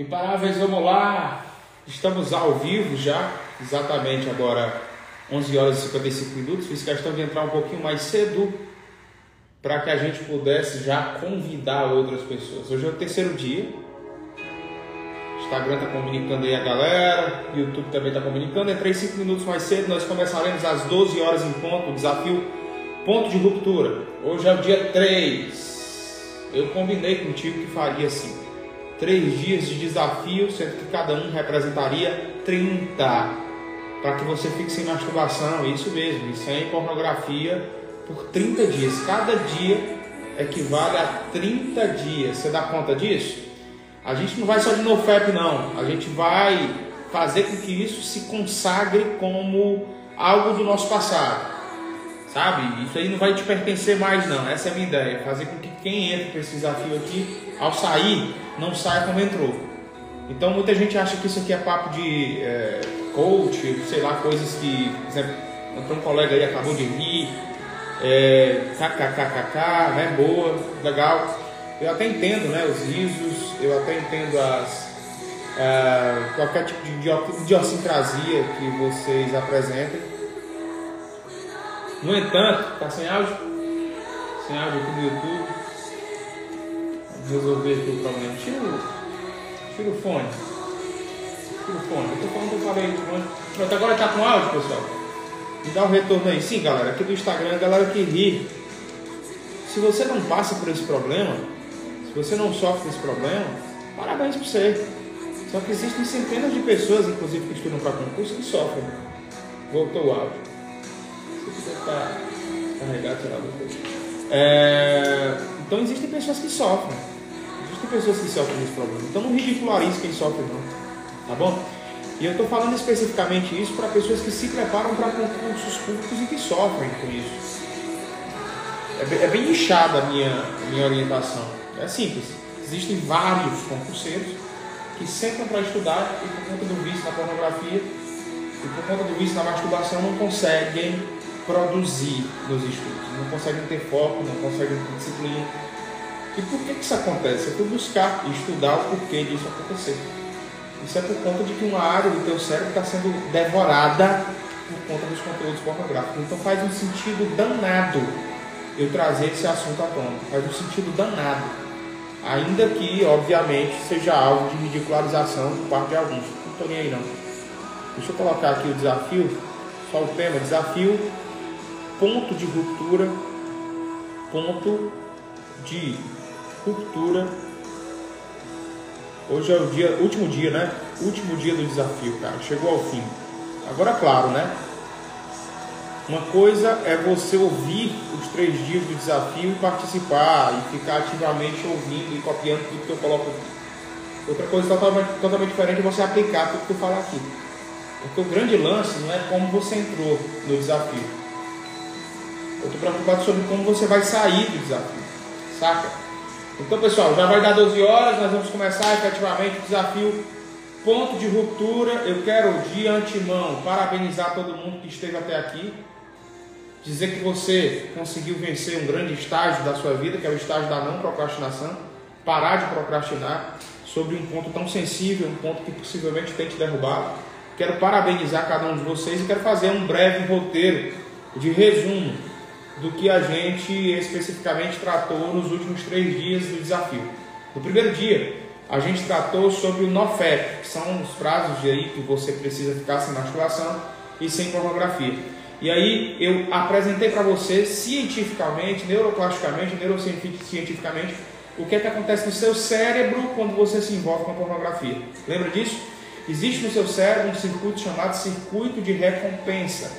Imparáveis, vamos lá! Estamos ao vivo já, exatamente agora 11 horas e 55 minutos. Fiz questão de entrar um pouquinho mais cedo para que a gente pudesse já convidar outras pessoas. Hoje é o terceiro dia. Instagram está comunicando aí a galera, YouTube também está comunicando. Entrei 5 minutos mais cedo, nós começaremos às 12 horas em ponto, o desafio Ponto de Ruptura. Hoje é o dia 3. Eu combinei contigo que faria assim três dias de desafio, sendo que cada um representaria 30. Para que você fique sem masturbação, isso mesmo, e sem pornografia por 30 dias. Cada dia equivale a 30 dias. Você dá conta disso? A gente não vai só de NoFap, não. A gente vai fazer com que isso se consagre como algo do nosso passado. Sabe? Isso aí não vai te pertencer mais, não. Essa é a minha ideia. Fazer com que quem entra para esse desafio aqui, ao sair, não saia como entrou. Então muita gente acha que isso aqui é papo de é, coach, sei lá, coisas que, por exemplo, um colega aí, acabou de rir, é, kkkk, né, boa, legal. Eu até entendo né, os risos, eu até entendo as, é, qualquer tipo de idiosincrasia que vocês apresentem. No entanto, tá sem áudio? Sem áudio aqui no YouTube. Resolver aqui o problema. Tira tira o fone. Tira o fone. Eu tô falando que eu falei. Pronto, agora tá com áudio, pessoal. Me dá um retorno aí. Sim, galera. Aqui do Instagram, galera que ri. Se você não passa por esse problema, se você não sofre desse problema, parabéns pra você. Só que existem centenas de pessoas, inclusive que estudam para concurso, que sofrem. Voltou o áudio está carregado, é, Então existem pessoas que sofrem. Pessoas que sofrem desse problema. Então não ridicularize quem sofre não. Tá bom? E eu estou falando especificamente isso para pessoas que se preparam para concursos públicos e que sofrem com isso. É bem, é bem nichada a minha, minha orientação. É simples. Existem vários concurseiros que sentam para estudar e por conta do vício na pornografia e por conta do vício na masturbação não conseguem produzir nos estudos, não conseguem ter foco, não conseguem ter disciplina. E por que, que isso acontece? Eu fui buscar e estudar o porquê disso acontecer. Isso é por conta de que uma área do teu cérebro está sendo devorada por conta dos conteúdos pornográficos. Então faz um sentido danado eu trazer esse assunto à tona. Faz um sentido danado. Ainda que, obviamente, seja alvo de ridicularização por parte de alguns. Não estou nem aí não. Deixa eu colocar aqui o desafio, só o tema, desafio ponto de ruptura, ponto de ruptura. Hoje é o dia, último dia, né? Último dia do desafio, cara. Chegou ao fim. Agora, claro, né? Uma coisa é você ouvir os três dias do desafio e participar e ficar ativamente ouvindo e copiando tudo que eu coloco aqui. Outra coisa totalmente, totalmente diferente é você aplicar tudo que eu falo aqui. Porque o grande lance não é como você entrou no desafio eu estou preocupado sobre como você vai sair do desafio. Saca? Então, pessoal, já vai dar 12 horas, nós vamos começar efetivamente o desafio ponto de ruptura. Eu quero de antemão parabenizar todo mundo que esteve até aqui. Dizer que você conseguiu vencer um grande estágio da sua vida, que é o estágio da não procrastinação. Parar de procrastinar sobre um ponto tão sensível, um ponto que possivelmente tem te derrubado. Quero parabenizar cada um de vocês e quero fazer um breve roteiro de resumo do que a gente especificamente tratou nos últimos três dias do desafio. No primeiro dia, a gente tratou sobre o NOFEP, que são os prazos de aí que você precisa ficar sem masturbação e sem pornografia. E aí eu apresentei para você cientificamente, neuroplasticamente, neurocientificamente, o que é que acontece no seu cérebro quando você se envolve com a pornografia. Lembra disso? Existe no seu cérebro um circuito chamado circuito de recompensa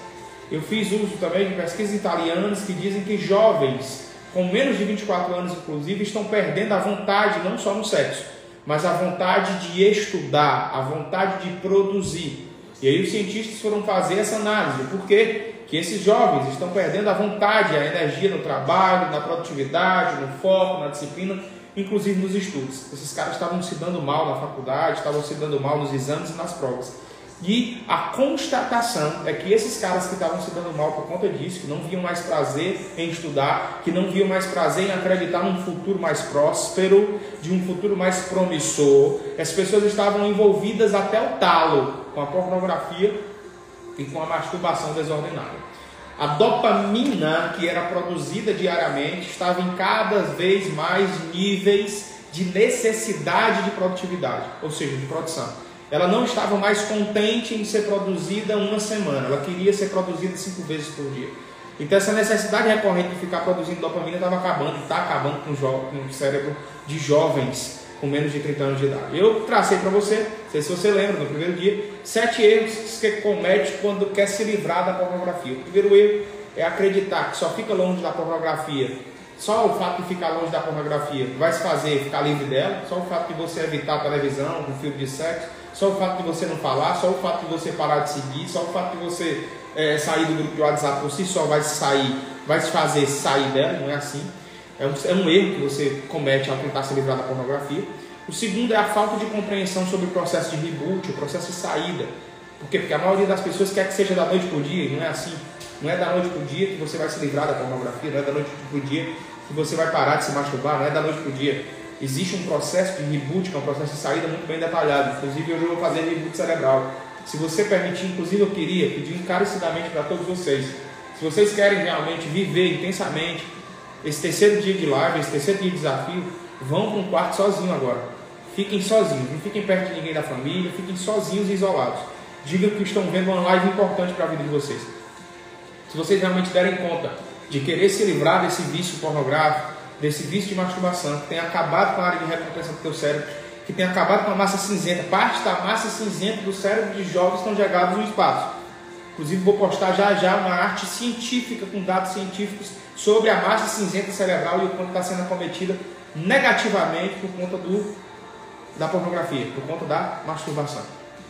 eu fiz uso também de pesquisas italianas que dizem que jovens com menos de 24 anos, inclusive, estão perdendo a vontade, não só no sexo, mas a vontade de estudar, a vontade de produzir. E aí os cientistas foram fazer essa análise, por quê? Que esses jovens estão perdendo a vontade, a energia no trabalho, na produtividade, no foco, na disciplina, inclusive nos estudos. Esses caras estavam se dando mal na faculdade, estavam se dando mal nos exames e nas provas. E a constatação é que esses caras que estavam se dando mal por conta disso, que não viam mais prazer em estudar, que não viam mais prazer em acreditar num futuro mais próspero, de um futuro mais promissor, as pessoas estavam envolvidas até o talo com a pornografia e com a masturbação desordenada. A dopamina que era produzida diariamente estava em cada vez mais níveis de necessidade de produtividade, ou seja, de produção. Ela não estava mais contente em ser produzida uma semana, ela queria ser produzida cinco vezes por dia. Então essa necessidade recorrente de ficar produzindo dopamina estava acabando, está acabando com o, com o cérebro de jovens com menos de 30 anos de idade. Eu tracei para você, não sei se você lembra, no primeiro dia, sete erros que comete quando quer se livrar da pornografia. O primeiro erro é acreditar que só fica longe da pornografia só o fato de ficar longe da pornografia vai se fazer ficar livre dela, só o fato de você evitar a televisão, um filme de sexo, só o fato de você não falar, só o fato de você parar de seguir, só o fato de você é, sair do grupo de WhatsApp por si só vai sair, vai se fazer sair dela, não é assim. É um, é um erro que você comete ao tentar se livrar da pornografia. O segundo é a falta de compreensão sobre o processo de reboot, o processo de saída. Por quê? Porque a maioria das pessoas quer que seja da noite para o dia, não é assim. Não é da noite para o dia que você vai se livrar da pornografia, não é da noite para o dia que você vai parar de se masturbar, não é da noite para o dia. Existe um processo de reboot, que é um processo de saída muito bem detalhado. Inclusive, hoje eu vou fazer reboot cerebral. Se você permitir, inclusive, eu queria pedir encarecidamente para todos vocês. Se vocês querem realmente viver intensamente esse terceiro dia de live, esse terceiro dia de desafio, vão para um quarto sozinho agora. Fiquem sozinhos, não fiquem perto de ninguém da família, fiquem sozinhos e isolados. Digam que estão vendo uma live importante para a vida de vocês. Se vocês realmente derem conta de querer se livrar desse vício pornográfico, desse vício de masturbação, que tem acabado com a área de recompensa do teu cérebro, que tem acabado com a massa cinzenta. Parte da massa cinzenta do cérebro de jovens estão jogados no espaço. Inclusive vou postar já já uma arte científica com dados científicos sobre a massa cinzenta cerebral e o quanto está sendo acometida negativamente por conta do, da pornografia, por conta da masturbação.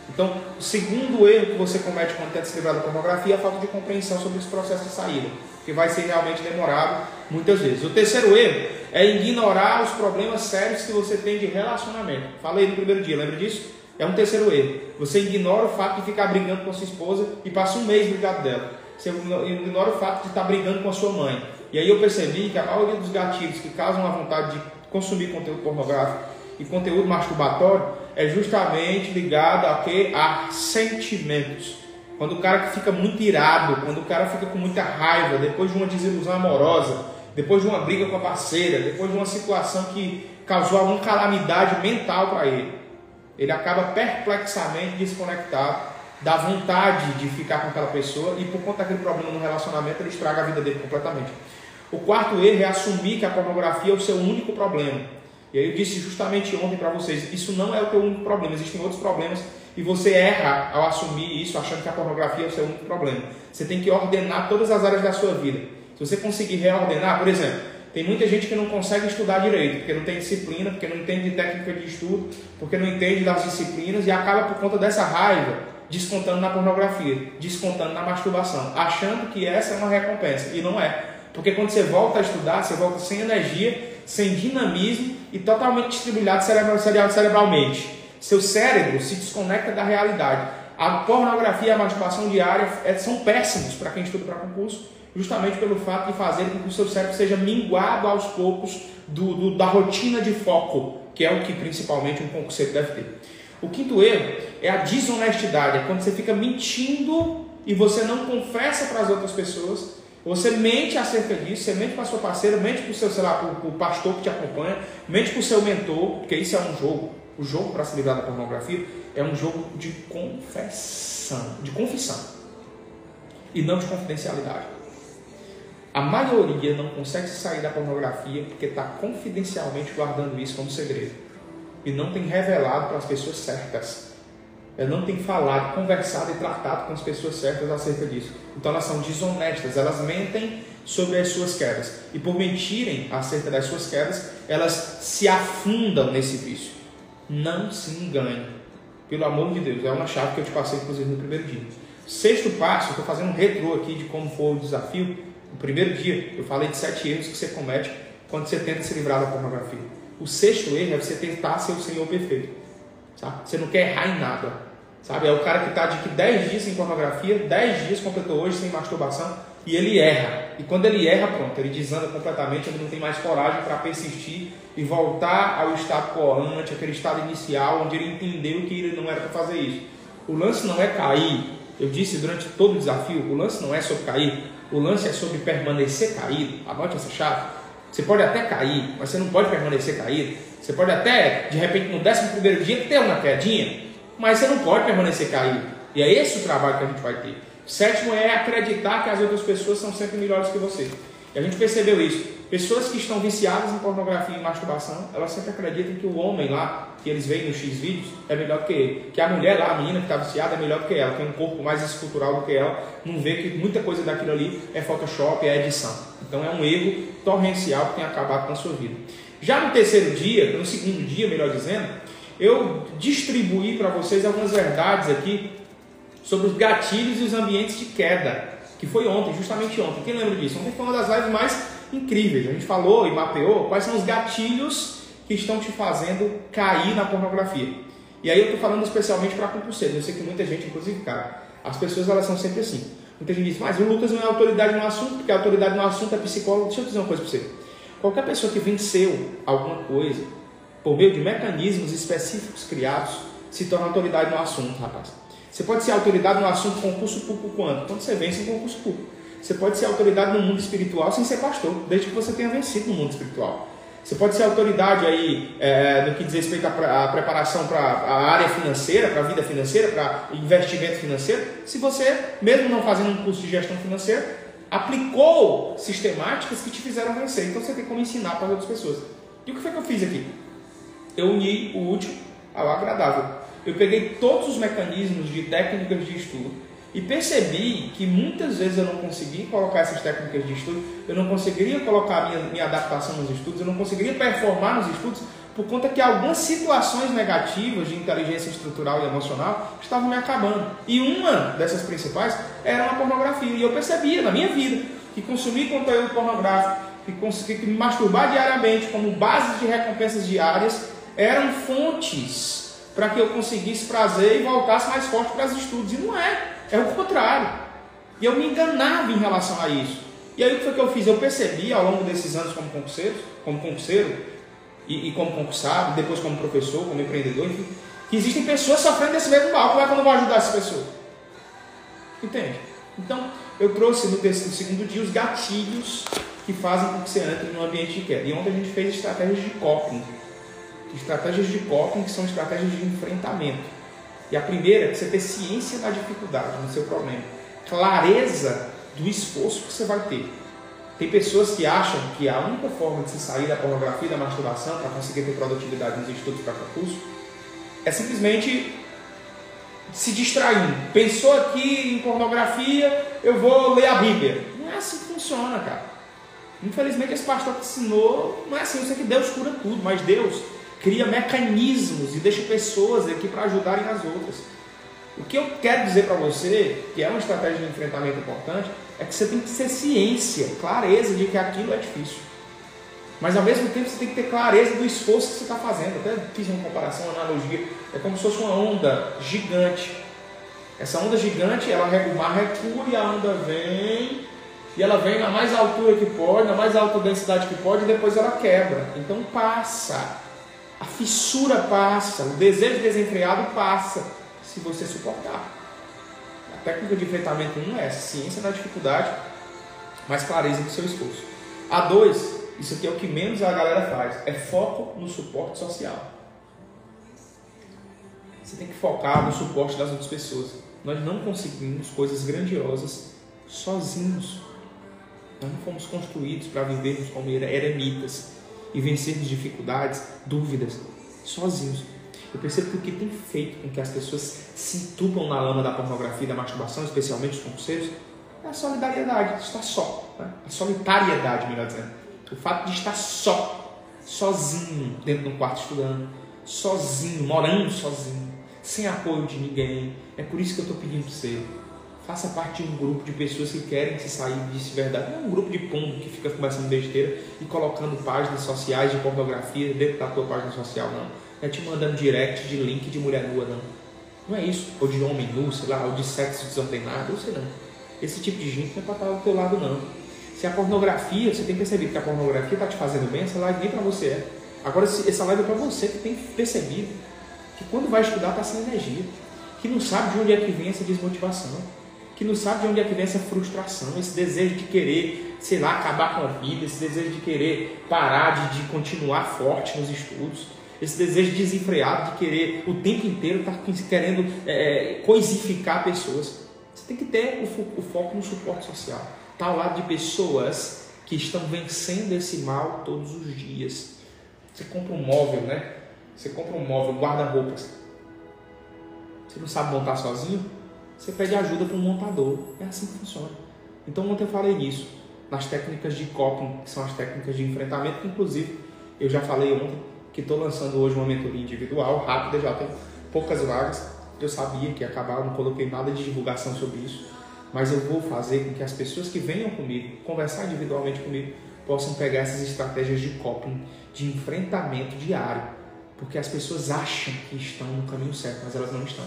Então, o segundo erro que você comete quando tenta se livrar da pornografia é a falta de compreensão sobre esse processo de saída que vai ser realmente demorado muitas vezes. O terceiro erro é ignorar os problemas sérios que você tem de relacionamento. Falei no primeiro dia, lembra disso? É um terceiro erro. Você ignora o fato de ficar brigando com sua esposa e passa um mês brigado dela. Você ignora o fato de estar brigando com a sua mãe. E aí eu percebi que a maioria dos gatilhos que causam a vontade de consumir conteúdo pornográfico e conteúdo masturbatório é justamente ligado a quê? A sentimentos. Quando o cara fica muito irado, quando o cara fica com muita raiva, depois de uma desilusão amorosa, depois de uma briga com a parceira, depois de uma situação que causou alguma calamidade mental para ele, ele acaba perplexamente desconectado da vontade de ficar com aquela pessoa e por conta daquele problema no relacionamento ele estraga a vida dele completamente. O quarto erro é assumir que a pornografia é o seu único problema. E aí eu disse justamente ontem para vocês, isso não é o teu único problema, existem outros problemas e você erra ao assumir isso, achando que a pornografia é o seu único problema. Você tem que ordenar todas as áreas da sua vida. Se você conseguir reordenar, por exemplo, tem muita gente que não consegue estudar direito, porque não tem disciplina, porque não entende de técnica de estudo, porque não entende das disciplinas e acaba por conta dessa raiva descontando na pornografia, descontando na masturbação, achando que essa é uma recompensa. E não é. Porque quando você volta a estudar, você volta sem energia, sem dinamismo e totalmente distribuído cerebralmente seu cérebro se desconecta da realidade. A pornografia e a masturbação diária é, são péssimos para quem estuda para concurso, justamente pelo fato de fazer com que o seu cérebro seja minguado aos poucos do, do, da rotina de foco, que é o que principalmente um concurseiro deve ter. O quinto erro é a desonestidade, é quando você fica mentindo e você não confessa para as outras pessoas, você mente acerca disso, você mente para a sua parceira, mente para o seu, sei lá, para o pastor que te acompanha, mente para o seu mentor, porque isso é um jogo. O jogo para se livrar da pornografia é um jogo de confissão, de confissão e não de confidencialidade. A maioria não consegue sair da pornografia porque está confidencialmente guardando isso como segredo e não tem revelado para as pessoas certas. Ela não tem falado, conversado e tratado com as pessoas certas acerca disso. Então elas são desonestas, elas mentem sobre as suas quedas. E por mentirem acerca das suas quedas, elas se afundam nesse vício. Não se engane. Pelo amor de Deus, é uma chave que eu te passei, inclusive, no primeiro dia. Sexto passo, estou fazendo um retrô aqui de como foi o desafio. No primeiro dia, eu falei de sete erros que você comete quando você tenta se livrar da pornografia. O sexto erro é você tentar ser o Senhor perfeito. Tá? Você não quer errar em nada. Sabe? É o cara que está de que 10 dias sem pornografia, 10 dias completou hoje sem masturbação e ele erra. E quando ele erra, pronto, ele desanda completamente, ele não tem mais coragem para persistir e voltar ao estado corante, aquele estado inicial, onde ele entendeu que ele não era para fazer isso. O lance não é cair. Eu disse durante todo o desafio, o lance não é sobre cair, o lance é sobre permanecer caído. Anote essa chave. Você pode até cair, mas você não pode permanecer caído. Você pode até, de repente, no décimo primeiro dia, ter uma quedinha, mas você não pode permanecer caído. E é esse o trabalho que a gente vai ter. Sétimo é acreditar que as outras pessoas são sempre melhores que você. E a gente percebeu isso. Pessoas que estão viciadas em pornografia e masturbação, elas sempre acreditam que o homem lá, que eles veem nos X vídeos, é melhor que ele. Que a mulher lá, a menina que está viciada, é melhor que ela, tem um corpo mais escultural do que ela, não vê que muita coisa daquilo ali é Photoshop, é edição. Então é um erro torrencial que tem acabado com a sua vida. Já no terceiro dia, no segundo dia, melhor dizendo, eu distribuí para vocês algumas verdades aqui sobre os gatilhos e os ambientes de queda, que foi ontem, justamente ontem. Quem lembra disso? Ontem foi uma das lives mais incríveis. A gente falou e mapeou quais são os gatilhos que estão te fazendo cair na pornografia. E aí eu estou falando especialmente para compulseiros. Eu sei que muita gente, inclusive, cara, as pessoas elas são sempre assim. Muita gente diz, mas o Lucas não é autoridade no assunto, porque a autoridade no assunto é psicólogo. Deixa eu dizer uma coisa para você. Qualquer pessoa que venceu alguma coisa por meio de mecanismos específicos criados se torna autoridade no assunto, rapaz. Você pode ser autoridade no assunto concurso público quando? Quando você vence um concurso público. Você pode ser autoridade no mundo espiritual sem ser pastor, desde que você tenha vencido no mundo espiritual. Você pode ser autoridade aí é, no que diz respeito à, preparação para a área financeira, para a vida financeira, para investimento financeiro, se você, mesmo não fazendo um curso de gestão financeira, aplicou sistemáticas que te fizeram vencer. Então você tem como ensinar para outras pessoas. E o que foi que eu fiz aqui? Eu uni o útil ao agradável eu peguei todos os mecanismos de técnicas de estudo e percebi que muitas vezes eu não conseguia colocar essas técnicas de estudo, eu não conseguiria colocar minha, minha adaptação nos estudos, eu não conseguiria performar nos estudos por conta que algumas situações negativas de inteligência estrutural e emocional estavam me acabando. E uma dessas principais era a pornografia. E eu percebia na minha vida que consumir conteúdo pornográfico, que, que me masturbar diariamente como base de recompensas diárias eram fontes para que eu conseguisse prazer e voltasse mais forte para os estudos. E não é, é o contrário. E eu me enganava em relação a isso. E aí o que foi que eu fiz? Eu percebi ao longo desses anos como concurseiro, como concurseiro e, e como concursado, depois como professor, como empreendedor, enfim, que existem pessoas sofrendo desse mesmo mal. Como é que eu não vou ajudar essas pessoas? Entende? Então, eu trouxe no, terceiro, segundo dia os gatilhos que fazem com que você entre no ambiente de queda. E ontem a gente fez estratégias de coping Estratégias de coping que são estratégias de enfrentamento. E a primeira é você ter ciência da dificuldade no seu problema, clareza do esforço que você vai ter. Tem pessoas que acham que a única forma de se sair da pornografia e da masturbação para conseguir ter produtividade nos estudos para concurso é simplesmente se distraindo. Pensou aqui em pornografia, eu vou ler a Bíblia. Não é assim que funciona, cara. Infelizmente, esse pastor que ensinou, não é assim. Eu sei que Deus cura tudo, mas Deus cria mecanismos e deixa pessoas aqui para ajudarem as outras. O que eu quero dizer para você, que é uma estratégia de enfrentamento importante, é que você tem que ter ciência, clareza de que aquilo é difícil. Mas ao mesmo tempo você tem que ter clareza do esforço que você está fazendo. Até fiz uma comparação, uma analogia. É como se fosse uma onda gigante. Essa onda gigante, ela, mar recua e a onda vem, e ela vem na mais altura que pode, na mais alta densidade que pode, e depois ela quebra. Então passa a fissura passa, o desejo desenfreado passa, se você suportar. A técnica de enfrentamento 1 é ciência na dificuldade, mas clareza do seu esforço. A 2, isso aqui é o que menos a galera faz, é foco no suporte social. Você tem que focar no suporte das outras pessoas. Nós não conseguimos coisas grandiosas sozinhos. Nós não fomos construídos para vivermos como eremitas e vencermos dificuldades, dúvidas, sozinhos. Eu percebo que o que tem feito com que as pessoas se entupam na lama da pornografia e da masturbação, especialmente os conselhos, é a solidariedade, de estar só. Né? A solitariedade, melhor dizendo. O fato de estar só, sozinho, dentro de um quarto estudando, sozinho, morando sozinho, sem apoio de ninguém. É por isso que eu estou pedindo para você Faça parte de um grupo de pessoas que querem se sair disso verdade. Não é um grupo de pombo que fica conversando besteira e colocando páginas sociais de pornografia dentro da tua página social, não. Não é te mandando direct de link de mulher nua, não. Não é isso. Ou de homem nu, sei lá, ou de sexo desordenado, eu sei não. Esse tipo de gente não é para estar do teu lado, não. Se a pornografia, você tem perceber que a pornografia está te fazendo bem, essa live nem para você é. Agora, essa live é para você que tem percebido que quando vai estudar está sem energia, que não sabe de onde é que vem essa desmotivação, que não sabe de onde é que vem essa frustração, esse desejo de querer, sei lá, acabar com a vida, esse desejo de querer parar de, de continuar forte nos estudos, esse desejo desenfreado de querer o tempo inteiro estar tá querendo é, coisificar pessoas. Você tem que ter o, o foco no suporte social, estar tá ao lado de pessoas que estão vencendo esse mal todos os dias. Você compra um móvel, né? Você compra um móvel, guarda-roupas. Você não sabe montar sozinho? Você pede ajuda para um montador. É assim que funciona. Então ontem eu falei nisso, nas técnicas de coping, que são as técnicas de enfrentamento, que inclusive eu já falei ontem, que estou lançando hoje uma mentoria individual, rápida, já tem poucas vagas. Eu sabia que ia acabar, não coloquei nada de divulgação sobre isso, mas eu vou fazer com que as pessoas que venham comigo, conversar individualmente comigo, possam pegar essas estratégias de coping, de enfrentamento diário, porque as pessoas acham que estão no caminho certo, mas elas não estão.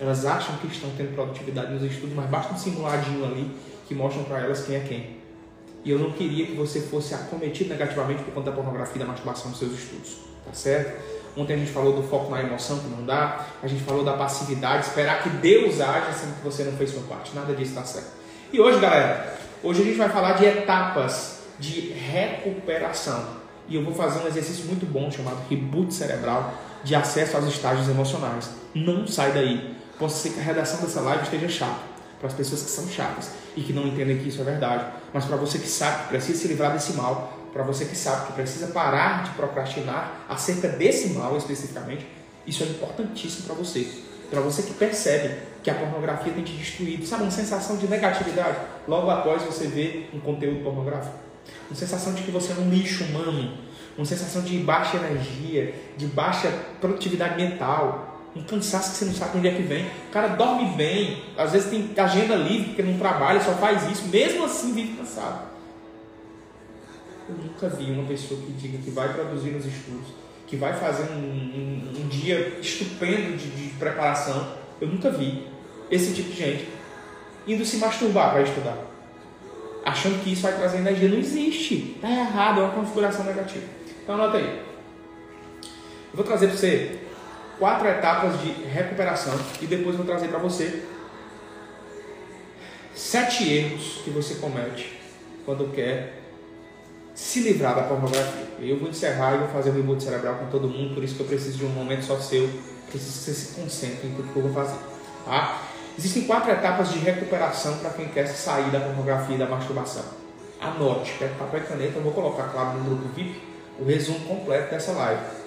Elas acham que estão tendo produtividade nos estudos, mas basta um simuladinho ali que mostram para elas quem é quem. E eu não queria que você fosse acometido negativamente por conta da pornografia e da masturbação nos seus estudos, tá certo? Ontem a gente falou do foco na emoção que não dá, a gente falou da passividade, esperar que Deus haja sendo que você não fez sua parte. Nada disso está certo. E hoje, galera, hoje a gente vai falar de etapas de recuperação. E eu vou fazer um exercício muito bom chamado reboot cerebral de acesso aos estágios emocionais. Não sai daí. Pode ser que a redação dessa live esteja chata para as pessoas que são chatas e que não entendem que isso é verdade. Mas para você que sabe que precisa se livrar desse mal, para você que sabe que precisa parar de procrastinar acerca desse mal especificamente, isso é importantíssimo para você. Para você que percebe que a pornografia tem te destruído, sabe, uma sensação de negatividade logo após você ver um conteúdo pornográfico. Uma sensação de que você é um lixo humano, uma sensação de baixa energia, de baixa produtividade mental, um cansaço que você não sabe onde é que vem. O cara dorme bem, às vezes tem agenda livre porque não trabalha, só faz isso, mesmo assim vive cansado. Eu nunca vi uma pessoa que diga que vai produzir nos estudos, que vai fazer um, um, um dia estupendo de, de preparação. Eu nunca vi esse tipo de gente indo se masturbar para estudar achando que isso vai trazer energia. Não existe. Está errado, é uma configuração negativa. Então anota aí. Eu vou trazer para você quatro etapas de recuperação e depois vou trazer para você sete erros que você comete quando quer se livrar da pornografia. Eu vou encerrar e vou fazer um reboot cerebral com todo mundo, por isso que eu preciso de um momento só seu, preciso que você se concentre em tudo que eu vou fazer. Tá? Existem quatro etapas de recuperação para quem quer sair da pornografia e da masturbação. Anote, pega papel e caneta, eu vou colocar, claro, no grupo VIP, o resumo completo dessa live.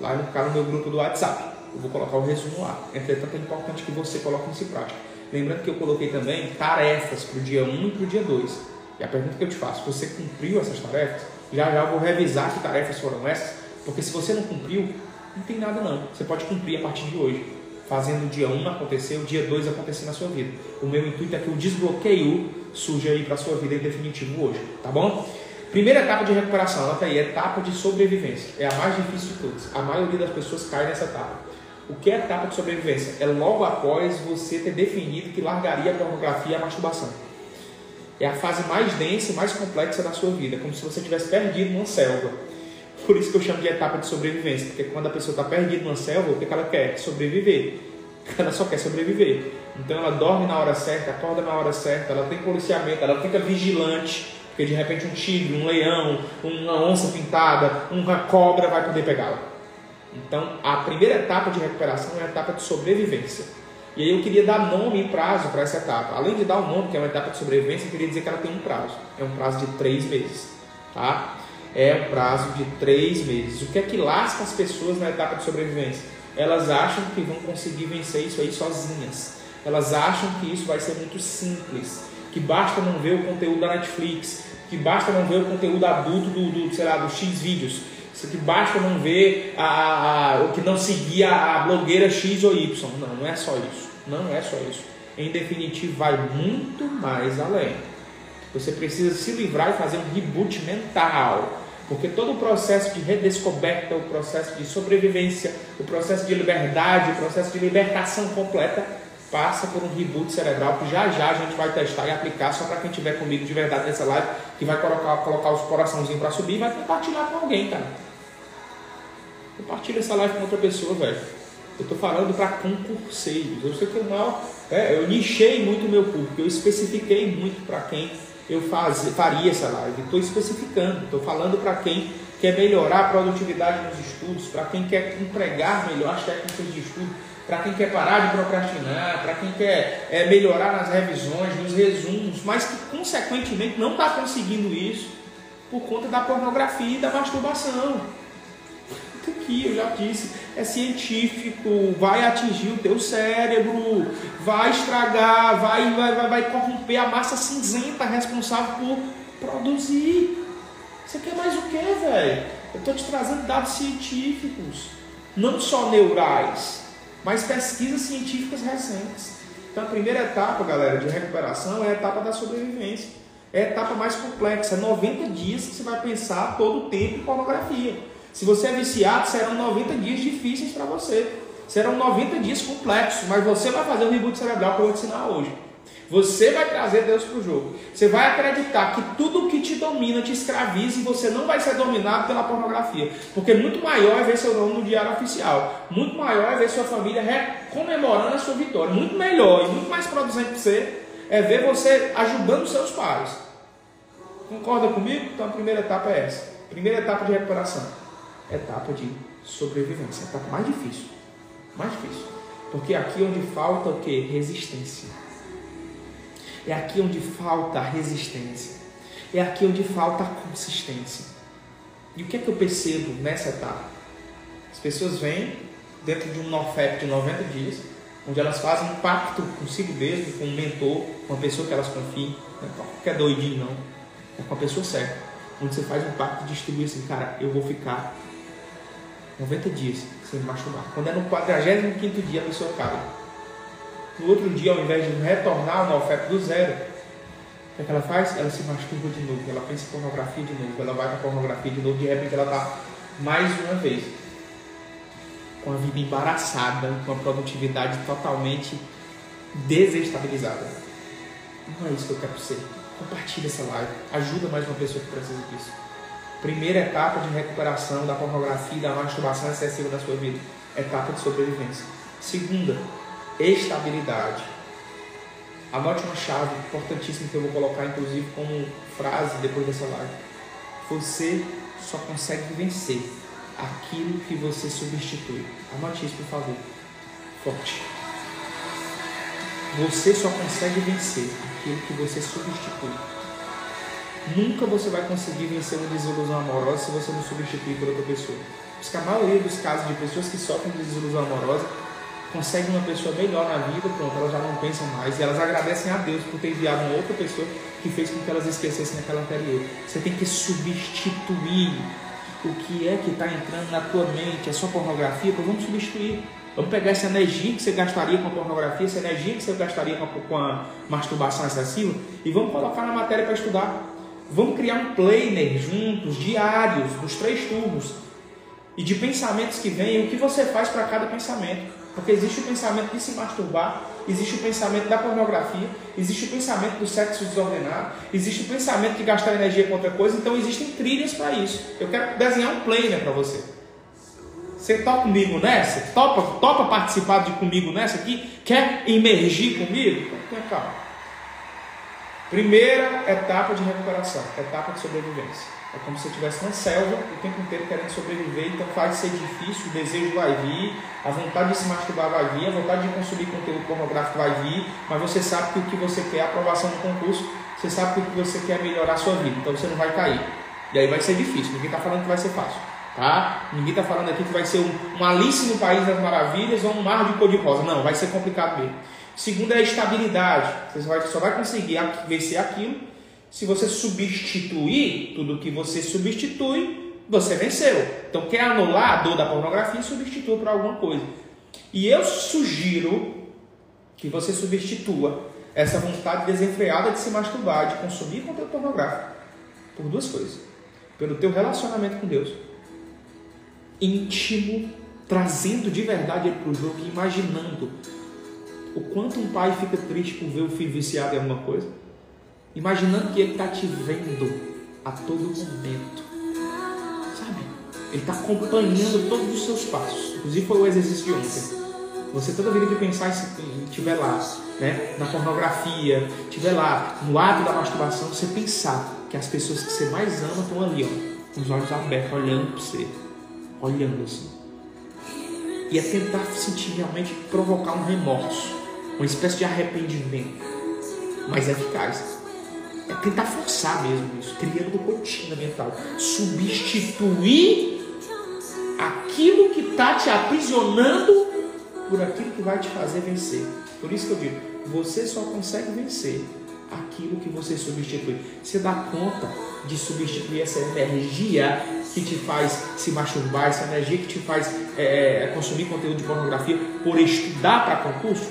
Lá no, no meu grupo do WhatsApp. Eu vou colocar o resumo lá. Entretanto, é importante que você coloque isso em prática. Lembrando que eu coloquei também tarefas para o dia 1 e para o dia 2. E a pergunta que eu te faço, você cumpriu essas tarefas? Já já eu vou revisar que tarefas foram essas, porque se você não cumpriu, não tem nada não. Você pode cumprir a partir de hoje fazendo o dia 1 acontecer, o dia 2 acontecer na sua vida. O meu intuito é que o desbloqueio surja aí para a sua vida em definitivo hoje, tá bom? Primeira etapa de recuperação, anota aí, etapa de sobrevivência. É a mais difícil de todas. A maioria das pessoas cai nessa etapa. O que é etapa de sobrevivência? É logo após você ter definido que largaria a pornografia e a masturbação. É a fase mais densa e mais complexa da sua vida, como se você tivesse perdido numa selva. Por isso que eu chamo de etapa de sobrevivência, porque quando a pessoa está perdida numa selva, o que ela quer? Sobreviver. Ela só quer sobreviver. Então ela dorme na hora certa, acorda na hora certa, ela tem policiamento, ela fica vigilante, porque de repente um tigre, um leão, uma onça pintada, uma cobra vai poder pegá-la. Então a primeira etapa de recuperação é a etapa de sobrevivência. E aí eu queria dar nome e prazo para essa etapa. Além de dar o um nome, que é uma etapa de sobrevivência, eu queria dizer que ela tem um prazo. É um prazo de três meses. Tá? é o prazo de três meses. O que é que lasca as pessoas na etapa de sobrevivência? Elas acham que vão conseguir vencer isso aí sozinhas. Elas acham que isso vai ser muito simples, que basta não ver o conteúdo da Netflix, que basta não ver o conteúdo adulto do, do sei lá, do X vídeos, que basta não ver a, a, o que não seguia a blogueira X ou Y. Não, não é só isso. Não é só isso. Em definitivo, vai muito mais além. Você precisa se livrar e fazer um reboot mental Porque todo o processo de redescoberta, o processo de sobrevivência, o processo de liberdade, o processo de libertação completa passa por um reboot cerebral que já já a gente vai testar e aplicar só para quem estiver comigo de verdade nessa live, que vai colocar, colocar os coraçãozinhos para subir e vai compartilhar com alguém, cara. Compartilha essa live com outra pessoa, velho. Eu estou falando para concurseiros. Eu sei que eu mal, é, eu nichei muito o meu público, eu especifiquei muito para quem eu faz, faria essa live. Estou especificando, estou falando para quem quer melhorar a produtividade nos estudos, para quem quer empregar melhor as técnicas de estudo, para quem quer parar de procrastinar, para quem quer é, melhorar nas revisões, nos resumos, mas que consequentemente não está conseguindo isso por conta da pornografia e da masturbação. Aqui eu já disse, é científico, vai atingir o teu cérebro, vai estragar, vai, vai, vai, vai corromper a massa cinzenta responsável por produzir. Você quer mais o que, velho? Eu estou te trazendo dados científicos, não só neurais, mas pesquisas científicas recentes. Então a primeira etapa, galera, de recuperação é a etapa da sobrevivência. É a etapa mais complexa, 90 dias que você vai pensar todo o tempo em pornografia. Se você é viciado, serão 90 dias difíceis para você. Serão 90 dias complexos, mas você vai fazer o reboot cerebral que eu vou te ensinar hoje. Você vai trazer Deus para o jogo. Você vai acreditar que tudo que te domina te escraviza e você não vai ser dominado pela pornografia. Porque muito maior é ver seu nome no diário oficial. Muito maior é ver sua família comemorando a sua vitória. Muito melhor e muito mais produzente para você é ver você ajudando seus pais. Concorda comigo? Então a primeira etapa é essa. Primeira etapa de recuperação etapa de sobrevivência, etapa mais difícil. Mais difícil. Porque é aqui onde falta o que? Resistência. É aqui onde falta resistência. É aqui onde falta consistência. E o que é que eu percebo nessa etapa? As pessoas vêm dentro de um NoFap de 90 dias, onde elas fazem um pacto consigo mesmo, com um mentor, com uma pessoa que elas confiem, não é qualquer doidinho não, é com a pessoa certa, onde você faz um pacto de distribuir assim, cara, eu vou ficar 90 dias sem masturbar. Quando é no 45 dia a pessoa acaba. No outro dia, ao invés de retornar ao oferta do zero, o que, é que ela faz? Ela se masturba de novo, ela pensa em pornografia de novo, ela vai para pornografia de novo, de repente ela está mais uma vez com a vida embaraçada, com a produtividade totalmente desestabilizada. Não é isso que eu quero ser. Compartilha essa live, ajuda mais uma pessoa que precisa disso. Primeira etapa de recuperação da pornografia e da masturbação excessiva da sua vida. Etapa de sobrevivência. Segunda, estabilidade. Anote uma chave importantíssima que eu vou colocar, inclusive, como frase depois dessa live. Você só consegue vencer aquilo que você substitui. Anote isso, por favor. Forte. Você só consegue vencer aquilo que você substitui. Nunca você vai conseguir vencer uma desilusão amorosa se você não substituir por outra pessoa. Porque a maioria dos casos de pessoas que sofrem de desilusão amorosa conseguem uma pessoa melhor na vida, pronto, elas já não pensam mais e elas agradecem a Deus por ter enviado uma outra pessoa que fez com que elas esquecessem aquela anterior. Você tem que substituir o que é que está entrando na tua mente, a sua pornografia, pois vamos substituir. Vamos pegar essa energia que você gastaria com a pornografia, essa energia que você gastaria com a, com a masturbação excessiva e vamos colocar na matéria para estudar. Vamos criar um planner juntos, diários, dos três tubos. E de pensamentos que vêm, o que você faz para cada pensamento. Porque existe o pensamento de se masturbar, existe o pensamento da pornografia, existe o pensamento do sexo desordenado, existe o pensamento de gastar energia com outra coisa, então existem trilhas para isso. Eu quero desenhar um planner para você. Você topa comigo nessa? Topa, topa participar de comigo nessa aqui? Quer emergir comigo? Então, calma. Primeira etapa de recuperação, etapa de sobrevivência. É como se você estivesse na selva o tempo inteiro querendo sobreviver, então faz ser difícil, o desejo vai vir, a vontade de se masturbar vai vir, a vontade de consumir conteúdo pornográfico vai vir, mas você sabe que o que você quer é aprovação no concurso, você sabe que o que você quer é melhorar a sua vida, então você não vai cair. E aí vai ser difícil, ninguém está falando que vai ser fácil. Tá? Ninguém está falando aqui que vai ser um, um Alice no País das Maravilhas ou um mar de cor de rosa. Não, vai ser complicado mesmo. Segundo é a estabilidade. Você só vai conseguir vencer aquilo se você substituir tudo que você substitui, você venceu. Então, quer anular a dor da pornografia, substitua por alguma coisa. E eu sugiro que você substitua essa vontade desenfreada de se masturbar, de consumir conteúdo pornográfico, por duas coisas. pelo teu relacionamento com Deus, íntimo, trazendo de verdade para o jogo imaginando o quanto um pai fica triste por ver o filho viciado em alguma coisa, imaginando que ele está te vendo a todo momento, sabe? Ele está acompanhando todos os seus passos. Inclusive foi o exercício de ontem. Você toda vida que pensar estiver lá, né, na pornografia, estiver lá no ato da masturbação, você pensar que as pessoas que você mais ama estão ali, ó, com os olhos abertos, olhando para você, olhando assim. E é tentar sentir realmente provocar um remorso, uma espécie de arrependimento, mas é eficaz. Tentar forçar mesmo isso, criando rotina mental, substituir aquilo que está te aprisionando por aquilo que vai te fazer vencer. Por isso que eu digo, você só consegue vencer aquilo que você substitui. Você dá conta de substituir essa energia que te faz se masturbar, essa energia que te faz é, é consumir conteúdo de pornografia por estudar para concurso?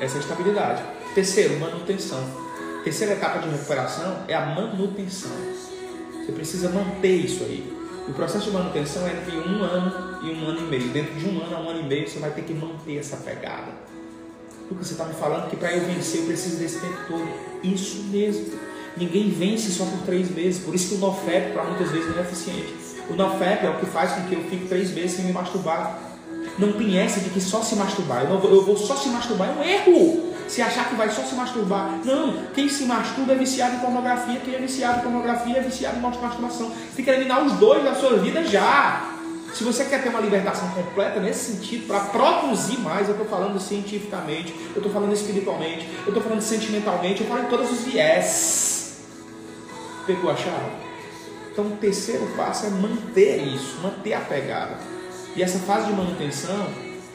Essa é a estabilidade. Terceiro, manutenção. Terceira etapa de recuperação é a manutenção. Você precisa manter isso aí. O processo de manutenção é entre um ano e um ano e meio. Dentro de um ano a um ano e meio você vai ter que manter essa pegada. Porque você está me falando que para eu vencer eu preciso desse tempo todo. Isso mesmo. Ninguém vence só por três meses. Por isso que o NoFap para muitas vezes não é eficiente. O NoFap é o que faz com que eu fique três meses sem me masturbar. Não tem de que só se masturbar. Eu, vou, eu vou só se masturbar. É um erro. Se achar que vai só se masturbar. Não, quem se masturba é viciado em pornografia, quem é viciado em pornografia é viciado em masturbação. Você tem que eliminar os dois da sua vida já. Se você quer ter uma libertação completa nesse sentido, para produzir mais, eu estou falando cientificamente, eu estou falando espiritualmente, eu estou falando sentimentalmente, eu falo em todos os viés. Pegou a chave? Então o terceiro passo é manter isso, manter a pegada. E essa fase de manutenção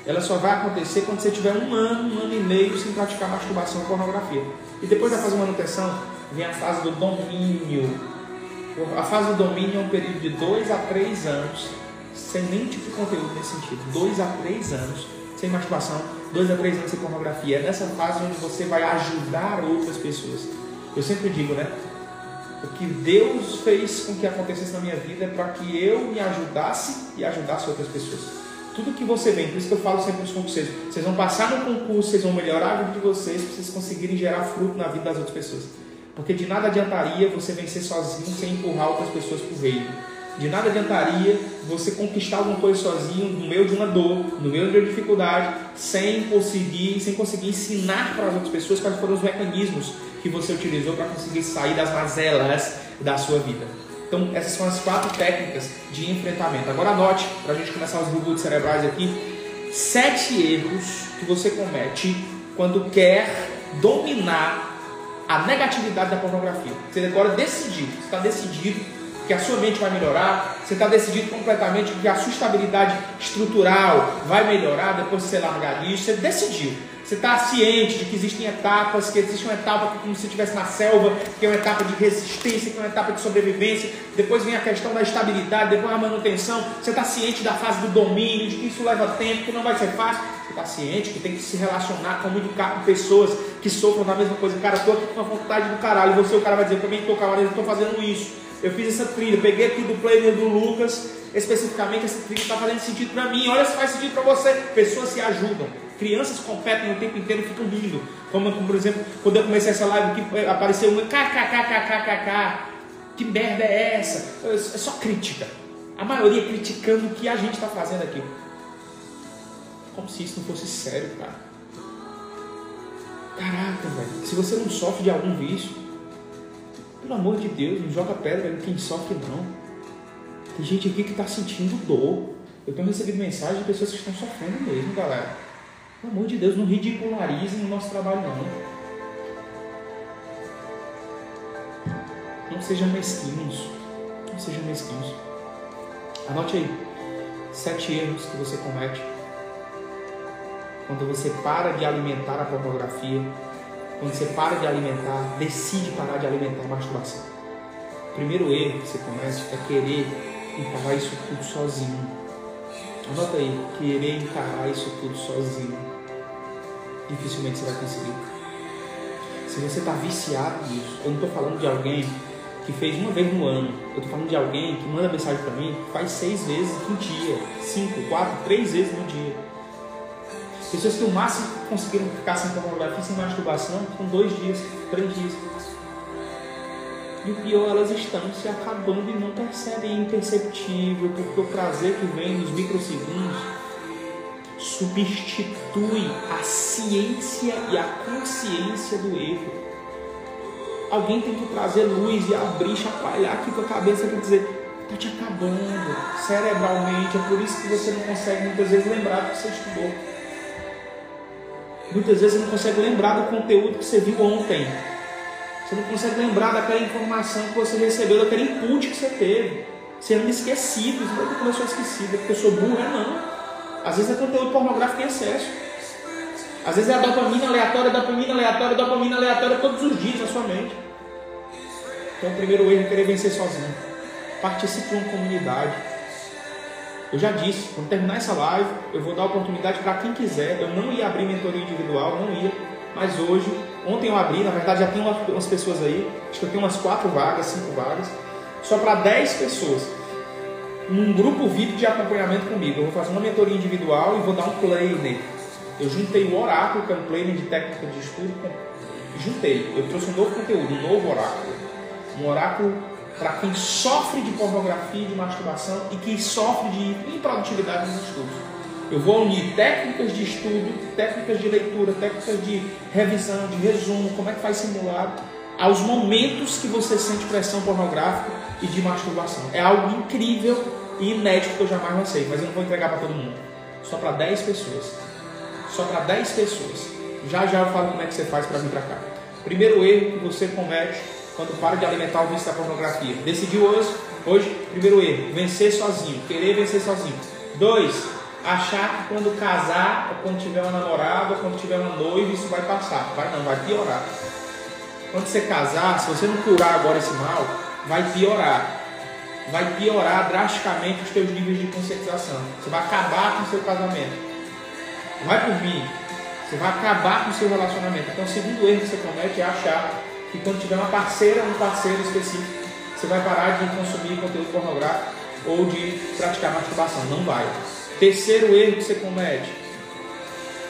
ela só vai acontecer quando você tiver um ano, um ano e meio sem praticar masturbação e pornografia. E depois da fase de manutenção, vem a fase do domínio. A fase do domínio é um período de dois a três anos, sem nenhum tipo de conteúdo nesse sentido. Dois a três anos sem masturbação, dois a três anos sem pornografia. É nessa fase onde você vai ajudar outras pessoas. Eu sempre digo, né? O que Deus fez com que acontecesse na minha vida é para que eu me ajudasse e ajudasse outras pessoas. Tudo que você vem, por isso que eu falo sempre nos concursos, vocês vão passar no concurso, vocês vão melhorar a vida de vocês, para vocês conseguirem gerar fruto na vida das outras pessoas. Porque de nada adiantaria você vencer sozinho sem empurrar outras pessoas para o reino. De nada adiantaria você conquistar alguma coisa sozinho no meio de uma dor, no meio de uma dificuldade, sem conseguir, sem conseguir ensinar para as outras pessoas quais foram os mecanismos que você utilizou para conseguir sair das mazelas da sua vida. Então, essas são as quatro técnicas de enfrentamento. Agora anote, para a gente começar os reboots cerebrais aqui, sete erros que você comete quando quer dominar a negatividade da pornografia. Você agora decidido, você está decidido que a sua mente vai melhorar, você está decidido completamente que a sua estabilidade estrutural vai melhorar depois de você largar isso, você decidiu. Você está ciente de que existem etapas, que existe uma etapa como se estivesse na selva, que é uma etapa de resistência, que é uma etapa de sobrevivência. Depois vem a questão da estabilidade, depois a manutenção. Você está ciente da fase do domínio, de que isso leva tempo, que não vai ser fácil. Você está ciente que tem que se relacionar, comunicar com pessoas que sofram da mesma coisa. Cara, estou aqui com a vontade do caralho. Você, o cara vai dizer, eu também estou camarada, estou fazendo isso. Eu fiz essa trilha, peguei aqui do player do Lucas, especificamente essa trilha está fazendo sentido para mim. Olha se faz sentido para você. Pessoas se ajudam. Crianças competem o tempo inteiro e ficam rindo. Como, por exemplo, quando eu comecei essa live que apareceu uma kkkkkkk. Que merda é essa? É só crítica. A maioria criticando o que a gente está fazendo aqui. Como se isso não fosse sério, cara. Caraca, velho. Se você não sofre de algum vício, pelo amor de Deus, não joga pedra em quem sofre, não. Tem gente aqui que está sentindo dor. Eu tenho recebido mensagens de pessoas que estão sofrendo mesmo, galera. Pelo amor de Deus, não ridicularizem o nosso trabalho, não. Não sejam mesquinhos. Não sejam mesquinhos. Anote aí. Sete erros que você comete quando você para de alimentar a pornografia, quando você para de alimentar, decide parar de alimentar a masturbação. O primeiro erro que você comete é querer encarar isso tudo sozinho. Anota aí, querer encarar isso tudo sozinho dificilmente você vai conseguir. Se você está viciado nisso, eu não estou falando de alguém que fez uma vez no ano. Eu tô falando de alguém que manda mensagem para mim faz seis vezes no dia, cinco, quatro, três vezes no dia. Pessoas que o máximo conseguiram ficar sem pornografia, sem masturbação, com dois dias, três dias. E o pior, elas estão se acabando e não percebem, é imperceptível, porque o prazer que vem nos microsegundos substitui a ciência e a consciência do erro. Alguém tem que trazer luz e abrir, chacoalhar aqui com a cabeça para dizer: está te acabando cerebralmente. É por isso que você não consegue muitas vezes lembrar do que você estudou. Muitas vezes você não consegue lembrar do conteúdo que você viu ontem. Você não consegue lembrar daquela informação que você recebeu, daquele input que você teve. Você anda esquecido, você vai começou esquecido, porque eu sou burro, é não. Às vezes é conteúdo pornográfico em excesso. Às vezes é a dopamina aleatória, dopamina aleatória, dopamina aleatória todos os dias na sua mente. Então o primeiro erro é querer vencer sozinho. Participe de uma comunidade. Eu já disse, quando terminar essa live, eu vou dar oportunidade para quem quiser. Eu não ia abrir mentoria individual, não ia. Mas hoje, ontem eu abri, na verdade já tem umas, pessoas aí, acho que eu tenho umas quatro vagas, cinco vagas, só para 10 pessoas. Num grupo VIP de acompanhamento comigo. Eu vou fazer uma mentoria individual e vou dar um planner. Eu juntei o oráculo, que é um planner de técnica de estudo, juntei. Eu trouxe um novo conteúdo, um novo oráculo. Um oráculo para quem sofre de pornografia, de masturbação e que sofre de improdutividade nos estudos. Eu vou unir técnicas de estudo, técnicas de leitura, técnicas de revisão, de resumo, como é que faz simulado, aos momentos que você sente pressão pornográfica e de masturbação. É algo incrível inédito que eu jamais lancei, mas eu não vou entregar para todo mundo. Só para 10 pessoas. Só para 10 pessoas. Já já eu falo como é que você faz para vir para cá. Primeiro erro que você comete quando para de alimentar o vício da pornografia. Decidiu hoje, hoje, primeiro erro, vencer sozinho, querer vencer sozinho. Dois, achar que quando casar, ou quando tiver uma namorada, ou quando tiver uma noiva, isso vai passar. Vai não, vai piorar. Quando você casar, se você não curar agora esse mal, vai piorar. Vai piorar drasticamente os teus níveis de conscientização. Você vai acabar com o seu casamento. Vai por mim. Você vai acabar com o seu relacionamento. Então, o segundo erro que você comete é achar que quando tiver uma parceira um parceiro específico, você vai parar de consumir conteúdo pornográfico ou de praticar masturbação. Não vai. Terceiro erro que você comete: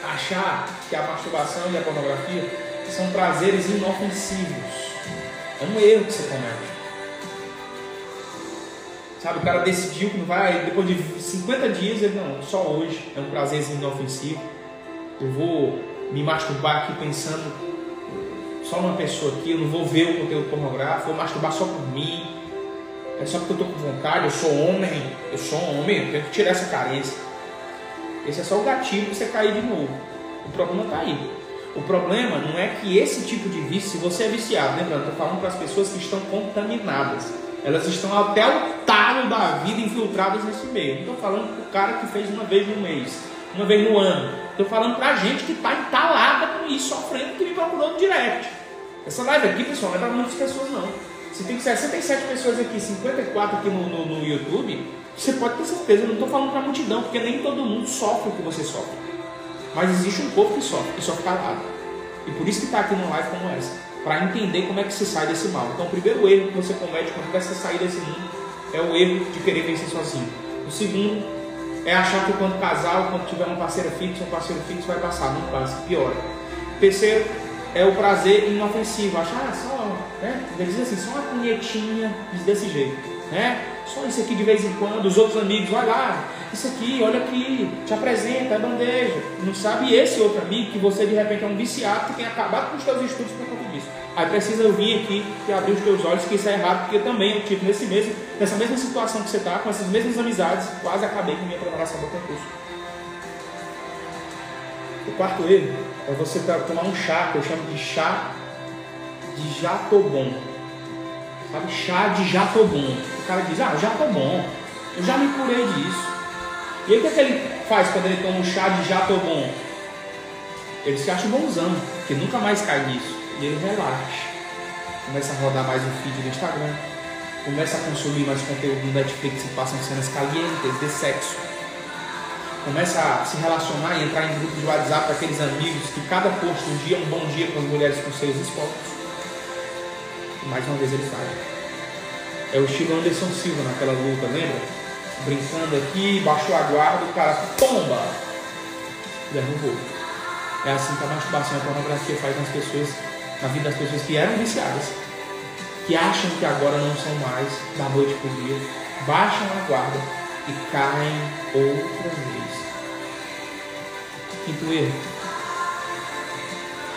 achar que a masturbação e a pornografia são prazeres inofensivos. É um erro que você comete. Sabe, o cara decidiu que não vai, depois de 50 dias, ele não, só hoje é um prazer inofensivo. Eu vou me masturbar aqui pensando só numa pessoa aqui, eu não vou ver o conteúdo pornográfico, vou masturbar só por mim. É só porque eu estou com vontade, eu sou homem, eu sou homem, eu tenho que tirar essa carência. Esse é só o gatilho para você cair de novo. O problema está aí. O problema não é que esse tipo de vício, se você é viciado, lembrando, estou falando para as pessoas que estão contaminadas. Elas estão até o talo da vida infiltradas nesse meio. Não estou falando para o cara que fez uma vez no mês, uma vez no ano. Estou falando para a gente que está entalada com isso, sofrendo, que me procurou no direct. Essa live aqui, pessoal, não é para muitas pessoas não. Se tem 67 pessoas aqui, 54 aqui no, no, no YouTube, você pode ter certeza, eu não estou falando para a multidão, porque nem todo mundo sofre o que você sofre. Mas existe um povo que sofre, que sofre calado. E por isso que está aqui numa live como essa, para entender como é que se sai desse mal. Então o primeiro erro que você comete quando quer sair desse mundo é o erro de querer vencer sozinho. O segundo é achar que quando casar ou quando tiver uma parceira fixa, um parceiro fixo vai passar, não passa, piora. Terceiro, é o prazer inofensivo. Achar ah, só, né? Ele diz assim, só uma punhetinha desse jeito, né? Só isso aqui de vez em quando, os outros amigos, vai lá, isso aqui, olha aqui, te apresenta, é bandeja. Não sabe esse outro amigo que você de repente é um viciado que tem acabado com os seus estudos por conta disso. Aí precisa eu vir aqui e abrir os teus olhos que isso é errado, porque também, tipo, nesse mesmo, nessa mesma situação que você está, com essas mesmas amizades, quase acabei com minha programação do concurso. O quarto erro é você tomar um chá, que eu chamo de chá de jatobom. Sabe? Chá de jatobom. O cara diz, ah, já tô bom, eu já me curei disso. E aí o que, é que ele faz quando ele toma um chá de jatobom? Ele se acha bonzão, que nunca mais cai nisso. E ele relaxa. Começa a rodar mais o feed do Instagram. Começa a consumir mais conteúdo no Netflix que passam cenas calientes de sexo começa a se relacionar e entrar em grupos de WhatsApp com aqueles amigos que cada post um dia é um bom dia com as mulheres com seus esposos. Mais uma vez ele faz. É o estilo Anderson Silva naquela luta, lembra? Brincando aqui, baixou a guarda, o cara pomba! Derrubou. É assim que a masturbação e a pornografia faz nas pessoas, na vida das pessoas que eram viciadas, que acham que agora não são mais da noite para o dia, baixam a guarda e caem outra vez. Quinto erro.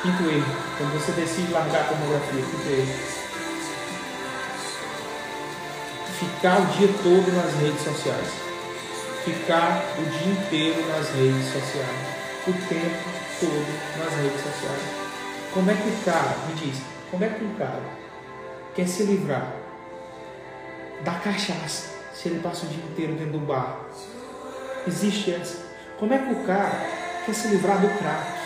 Quinto erro. Quando você decide largar a pornografia, quinto erro ficar o dia todo nas redes sociais. Ficar o dia inteiro nas redes sociais. O tempo todo nas redes sociais. Como é que o cara, me diz, como é que um cara quer se livrar da cachaça se ele passa o dia inteiro dentro do bar? Existe essa. Como é que o cara quer se livrar do crack?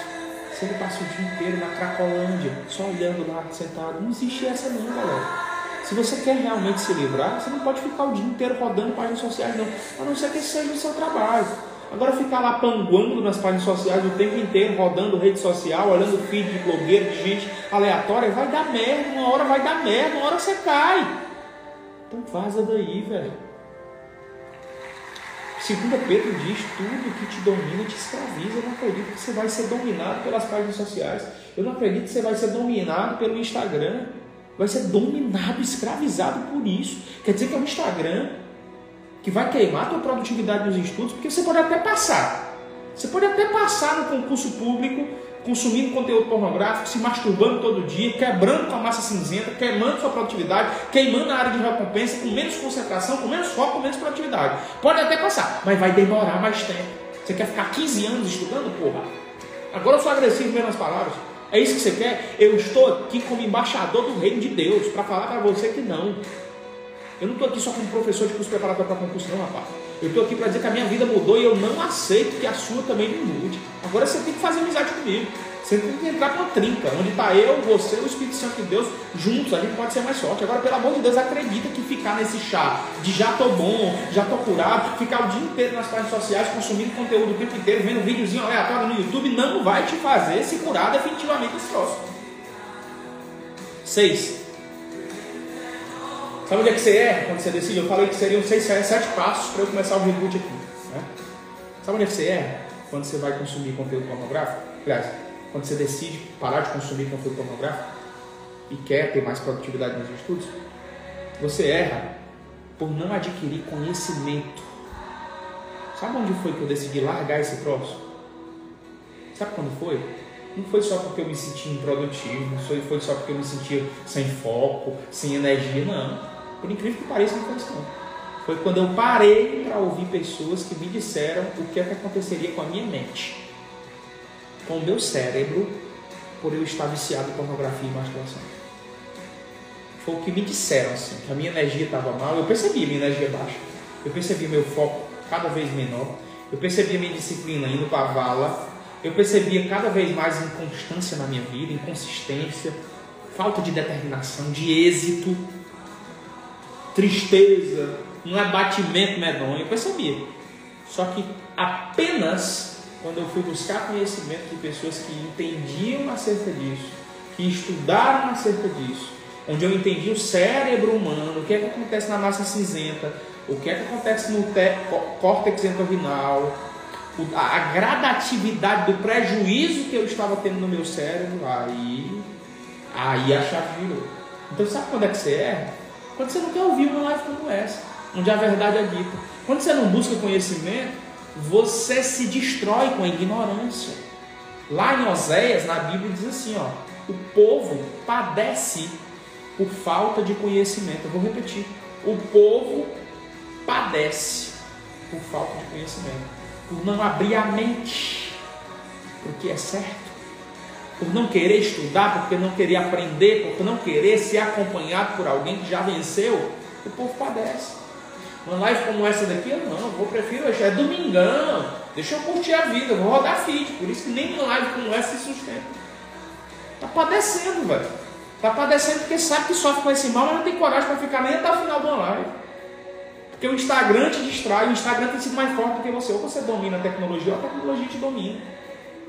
Se ele passa o dia inteiro na Cracolândia, só olhando lá, sentado. Não existe essa não, galera. Se você quer realmente se livrar, você não pode ficar o dia inteiro rodando páginas sociais, não. A não ser que seja o seu trabalho. Agora ficar lá panguando nas páginas sociais o tempo inteiro, rodando rede social, olhando feed de blogueiro, de gente aleatória, vai dar merda, uma hora vai dar merda, uma hora você cai. Então vaza daí, velho. Segunda Pedro diz, tudo que te domina te escraviza. Eu não acredito que você vai ser dominado pelas páginas sociais. Eu não acredito que você vai ser dominado pelo Instagram vai ser dominado, escravizado por isso. Quer dizer que é o Instagram que vai queimar a tua produtividade nos estudos, porque você pode até passar. Você pode até passar no concurso público, consumindo conteúdo pornográfico, se masturbando todo dia, quebrando com a massa cinzenta, queimando sua produtividade, queimando a área de recompensa, com menos concentração, com menos foco, com menos produtividade. Pode até passar, mas vai demorar mais tempo. Você quer ficar 15 anos estudando, porra? Agora eu sou agressivo mesmo nas palavras. É isso que você quer? Eu estou aqui como embaixador do reino de Deus para falar para você que não. Eu não estou aqui só como professor de curso preparatório para concurso, não, rapaz. Eu estou aqui para dizer que a minha vida mudou e eu não aceito que a sua também não mude. Agora você tem que fazer amizade comigo. Você tem que entrar para uma trinca, onde está eu, você o Espírito Santo de Deus juntos. A gente pode ser mais forte. Agora, pelo amor de Deus, acredita que ficar nesse chá de já tô bom, já tô curado, ficar o dia inteiro nas páginas sociais consumindo conteúdo o tempo inteiro, vendo videozinho aleatório no YouTube, não vai te fazer se curar definitivamente esse troço. Seis. Sabe onde é que você é quando você decide? Eu falei que seriam seis, sete passos para eu começar o reboot aqui. Né? Sabe onde é que você é quando você vai consumir conteúdo pornográfico? Aliás, quando você decide parar de consumir conteúdo pornográfico e quer ter mais produtividade nos estudos, você erra por não adquirir conhecimento. Sabe onde foi que eu decidi largar esse troço? Sabe quando foi? Não foi só porque eu me sentia improdutivo, não foi, foi só porque eu me sentia sem foco, sem energia, não. Por incrível que pareça, não foi isso não. Foi quando eu parei para ouvir pessoas que me disseram o que, é que aconteceria com a minha mente com o meu cérebro por eu estar viciado em pornografia e masturbação. Foi o que me disseram assim, que a minha energia estava mal, eu percebi a minha energia baixa, eu percebi meu foco cada vez menor, eu percebi a minha disciplina indo para a vala, eu percebia cada vez mais inconstância na minha vida, inconsistência, falta de determinação, de êxito, tristeza, um abatimento medonho, eu percebia. Só que apenas quando eu fui buscar conhecimento de pessoas que entendiam acerca disso, que estudaram acerca disso, onde eu entendi o cérebro humano, o que é que acontece na massa cinzenta, o que é que acontece no córtex entorrinal, a gradatividade do prejuízo que eu estava tendo no meu cérebro, aí, aí a chave virou. Então sabe quando é que você erra? Quando você não quer ouvir uma live como essa, onde a verdade é dita. Quando você não busca conhecimento, você se destrói com a ignorância. Lá em Oséias, na Bíblia, diz assim: ó, o povo padece por falta de conhecimento. Eu vou repetir: o povo padece por falta de conhecimento, por não abrir a mente para o que é certo, por não querer estudar, porque não querer aprender, por não querer ser acompanhado por alguém que já venceu. O povo padece. Uma live como essa daqui, eu não, eu prefiro, é domingão, deixa eu curtir a vida, vou rodar feed, por isso que nem uma live como essa se sustenta. Tá padecendo, velho. Tá padecendo porque sabe que sofre com esse mal, mas não tem coragem para ficar nem até o final de uma live. Porque o Instagram te distrai, o Instagram tem sido mais forte do que você. Ou você domina a tecnologia, ou a tecnologia te domina.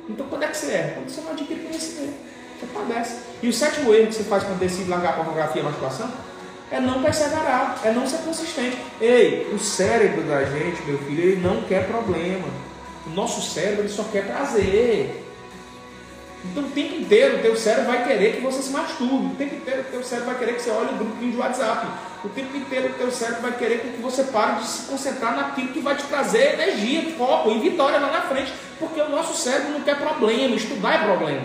Então quando é que você erra? Quando você não adquire conhecimento. Você padece. E o sétimo erro que você faz quando decide largar a pornografia e a masturbação é não perseverar, é não ser consistente. Ei, o cérebro da gente, meu filho, ele não quer problema. O nosso cérebro ele só quer prazer. Então o tempo inteiro o teu cérebro vai querer que você se masturbe. O tempo inteiro o teu cérebro vai querer que você olhe o grupinho de WhatsApp. O tempo inteiro o teu cérebro vai querer que você pare de se concentrar naquilo que vai te trazer energia, foco e vitória lá na frente. Porque o nosso cérebro não quer problema. Estudar é problema.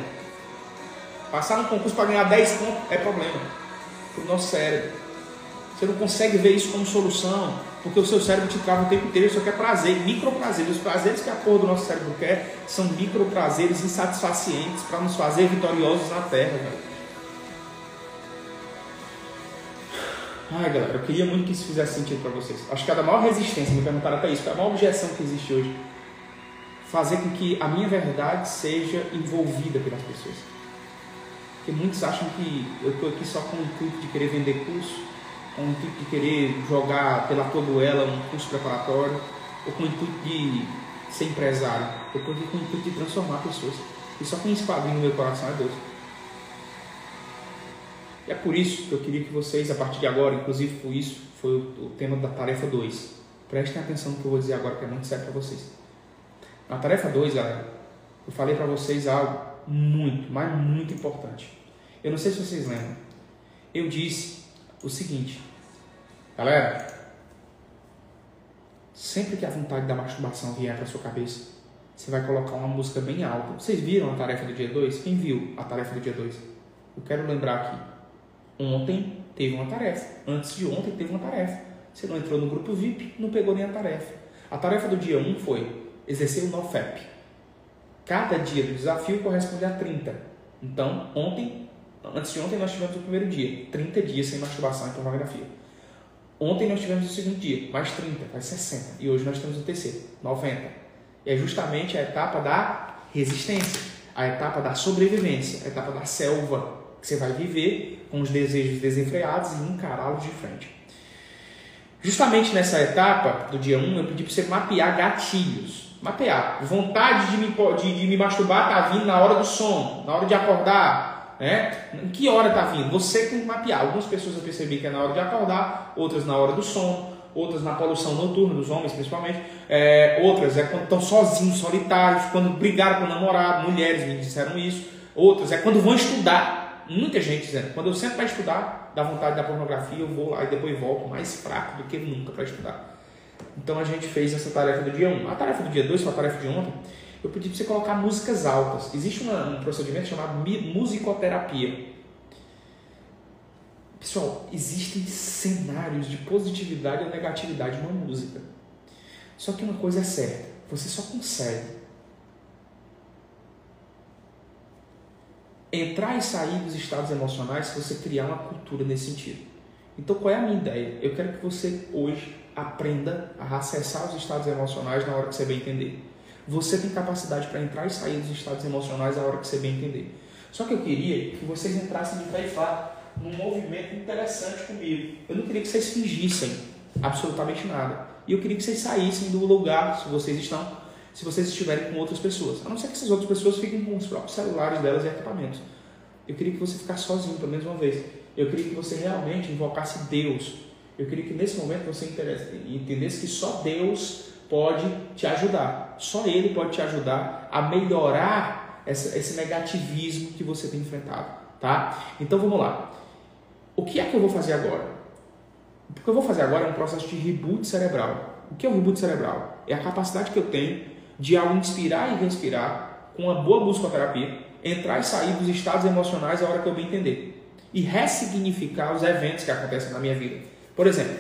Passar no concurso para ganhar 10 pontos é problema. Para o nosso cérebro. Você não consegue ver isso como solução, porque o seu cérebro te trava o tempo inteiro, só quer prazer, micro prazeres. Os prazeres que a cor do nosso cérebro quer são micro prazeres insatisfacientes para nos fazer vitoriosos na terra, velho. Ai, galera, eu queria muito que isso fizesse sentido para vocês. Acho que a maior resistência, me perguntaram até isso, a maior objeção que existe hoje, fazer com que a minha verdade seja envolvida pelas pessoas. Porque muitos acham que eu estou aqui só com o intuito de querer vender curso, com o intuito de querer jogar pela toboela um curso preparatório, ou com o intuito de ser empresário. Aqui com o intuito de transformar pessoas. E só quem espadrinha no meu coração é Deus. E é por isso que eu queria que vocês, a partir de agora, inclusive foi isso, foi o, tema da tarefa 2. Prestem atenção no que eu vou dizer agora, que é muito sério para vocês. Na tarefa 2, galera, eu falei para vocês algo muito, mas muito importante. Eu não sei se vocês lembram. Eu disse o seguinte, galera, sempre que a vontade da masturbação vier para sua cabeça, você vai colocar uma música bem alta. Vocês viram a tarefa do dia 2? Quem viu a tarefa do dia 2? Eu quero lembrar aqui. Ontem teve uma tarefa. Antes de ontem teve uma tarefa. Você não entrou no grupo VIP, não pegou nem a tarefa. A tarefa do dia 1 um foi exercer o NoFap. Cada dia do desafio corresponde a 30. Então, ontem Antes de ontem nós tivemos o primeiro dia, 30 dias sem masturbação e pornografia. Ontem nós tivemos o segundo dia, mais 30, mais 60. E hoje nós temos o terceiro, 90. E é justamente a etapa da resistência, a etapa da sobrevivência, a etapa da selva, que você vai viver com os desejos desenfreados e encará-los de frente. Justamente nessa etapa do dia 1, eu pedi para você mapear gatilhos. Mapear. Vontade de me, de, de me masturbar está vindo na hora do sono, na hora de acordar, né? Em que hora está vindo? Você tem que mapear. Algumas pessoas eu percebi que é na hora de acordar, outras na hora do sono, outras na poluição noturna, dos homens principalmente, é, outras é quando estão sozinhos, solitários, quando brigaram com o namorado, mulheres me disseram isso, outras é quando vão estudar. Muita gente dizendo, quando eu sento para estudar, dá vontade da pornografia, eu vou lá e depois volto mais fraco do que nunca para estudar. Então a gente fez essa tarefa do dia 1. A tarefa do dia 2 foi a tarefa de ontem eu pedi para você colocar músicas altas. Existe uma, um procedimento chamado musicoterapia. Pessoal, existem cenários de positividade ou negatividade numa música. Só que uma coisa é certa, você só consegue entrar e sair dos estados emocionais se você criar uma cultura nesse sentido. Então, qual é a minha ideia? Eu quero que você hoje aprenda a acessar os estados emocionais na hora que você bem entender. Você tem capacidade para entrar e sair dos estados emocionais a hora que você bem entender. Só que eu queria que vocês entrassem de pé e pá num movimento interessante comigo. Eu não queria que vocês fingissem absolutamente nada. E eu queria que vocês saíssem do lugar, se vocês estão, se vocês estiverem com outras pessoas. A não ser que essas outras pessoas fiquem com os próprios celulares delas e equipamentos. Eu queria que você ficasse sozinho pelo menos uma vez. Eu queria que você realmente invocasse Deus. Eu queria que nesse momento você entendesse que só Deus pode te ajudar. Só ele pode te ajudar a melhorar essa, esse negativismo que você tem enfrentado, tá? Então vamos lá. O que é que eu vou fazer agora? O que eu vou fazer agora é um processo de reboot cerebral. O que é o reboot cerebral? É a capacidade que eu tenho de ao inspirar e respirar com uma boa musicoterapia, entrar e sair dos estados emocionais a hora que eu bem entender e ressignificar os eventos que acontecem na minha vida. Por exemplo,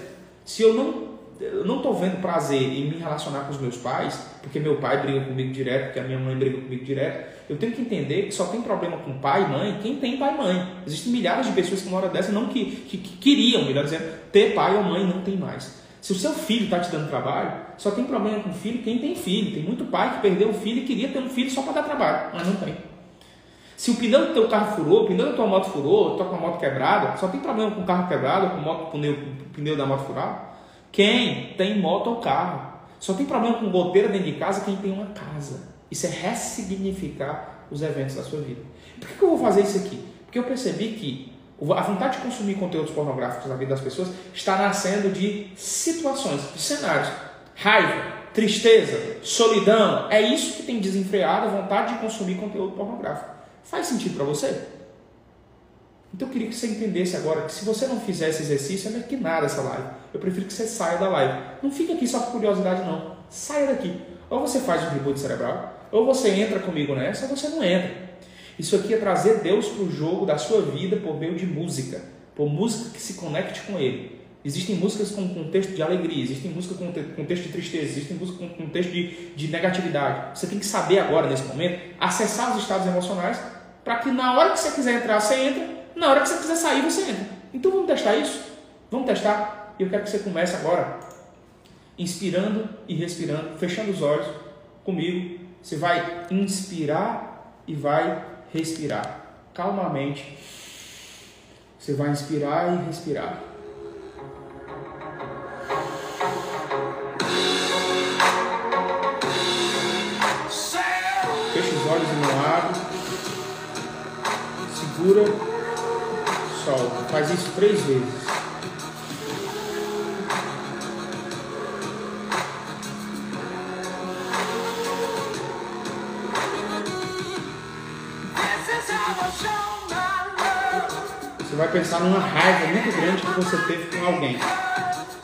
se eu não eu não estou vendo prazer em me relacionar com os meus pais, porque meu pai briga comigo direto, porque a minha mãe briga comigo direto. Eu tenho que entender que só tem problema com pai e mãe quem tem pai e mãe. Existem milhares de pessoas que, hora dessa, não que, que, que queriam, melhor dizendo, ter pai ou mãe não tem mais. Se o seu filho está te dando trabalho, só tem problema com filho quem tem filho. Tem muito pai que perdeu um filho e queria ter um filho só para dar trabalho, mas não tem. Se o pneu do teu carro furou, o pneu da tua moto furou, tu com a moto quebrada, só tem problema com o carro quebrado, com o pneu da moto furado. Quem tem moto ou carro. Só tem problema com goteira dentro de casa quem tem uma casa. Isso é ressignificar os eventos da sua vida. Por que, eu vou fazer isso aqui? Porque eu percebi que A vontade de consumir conteúdos pornográficos na vida das pessoas está nascendo de situações, de cenários. Raiva, tristeza, solidão. É isso que tem desenfreado a vontade de consumir conteúdo pornográfico. Faz sentido para você? Então eu queria que você entendesse agora que se você não fizer esse exercício, é que nada essa live. Eu prefiro que você saia da live. Não fique aqui só por curiosidade, não. Saia daqui. Ou você faz um reboot cerebral, ou você entra comigo nessa, ou você não entra. Isso aqui é trazer Deus para o jogo da sua vida por meio de música, por música que se conecte com Ele. Existem músicas com contexto de alegria, existem músicas com contexto de tristeza, existem músicas com contexto de, de negatividade. Você tem que saber agora, nesse momento, acessar os estados emocionais para que na hora que você quiser entrar, você entra, na hora que você quiser sair, você entra. Então vamos testar isso? Vamos testar? Eu quero que você comece agora, inspirando e respirando, fechando os olhos comigo. Você vai inspirar e vai respirar calmamente. Você vai inspirar e respirar. Fecha os olhos e não abre. Segura, solta. Faz isso três vezes. Você vai pensar numa raiva muito grande que você teve com alguém.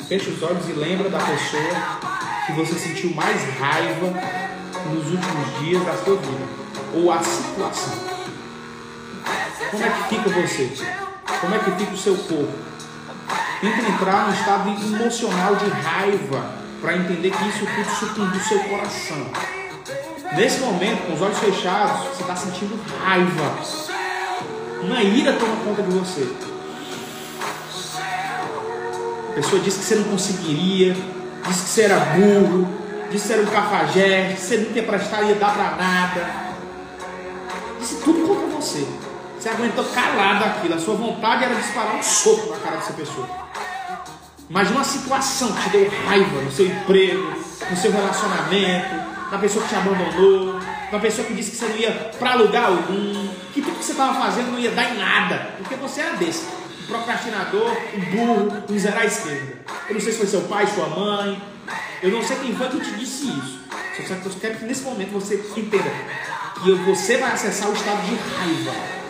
Feche os olhos e lembra da pessoa que você sentiu mais raiva nos últimos dias da sua vida. Ou a situação. Como é que fica você? Como é que fica o seu corpo? Tenta entrar num estado emocional de raiva para entender que isso tudo sucumbe do seu coração. Nesse momento, com os olhos fechados, você está sentindo raiva uma ira toma conta de você. A pessoa disse que você não conseguiria, disse que você era burro, disse que você era um cafajeste, que você nunca ia prestar, ia dar para nada. Disse tudo contra você. Você aguentou calado aquilo. A sua vontade era disparar um soco na cara dessa pessoa. Mas uma situação que te deu raiva no seu emprego, no seu relacionamento, na pessoa que te abandonou, uma pessoa que disse que você não ia para lugar algum, que tudo que você estava fazendo não ia dar em nada, porque você era desse, um procrastinador, um burro, um zero à esquerda. Eu não sei se foi seu pai, sua mãe, eu não sei quem foi que te disse isso. Só que eu quero que nesse momento você entenda que você vai acessar o estado de raiva.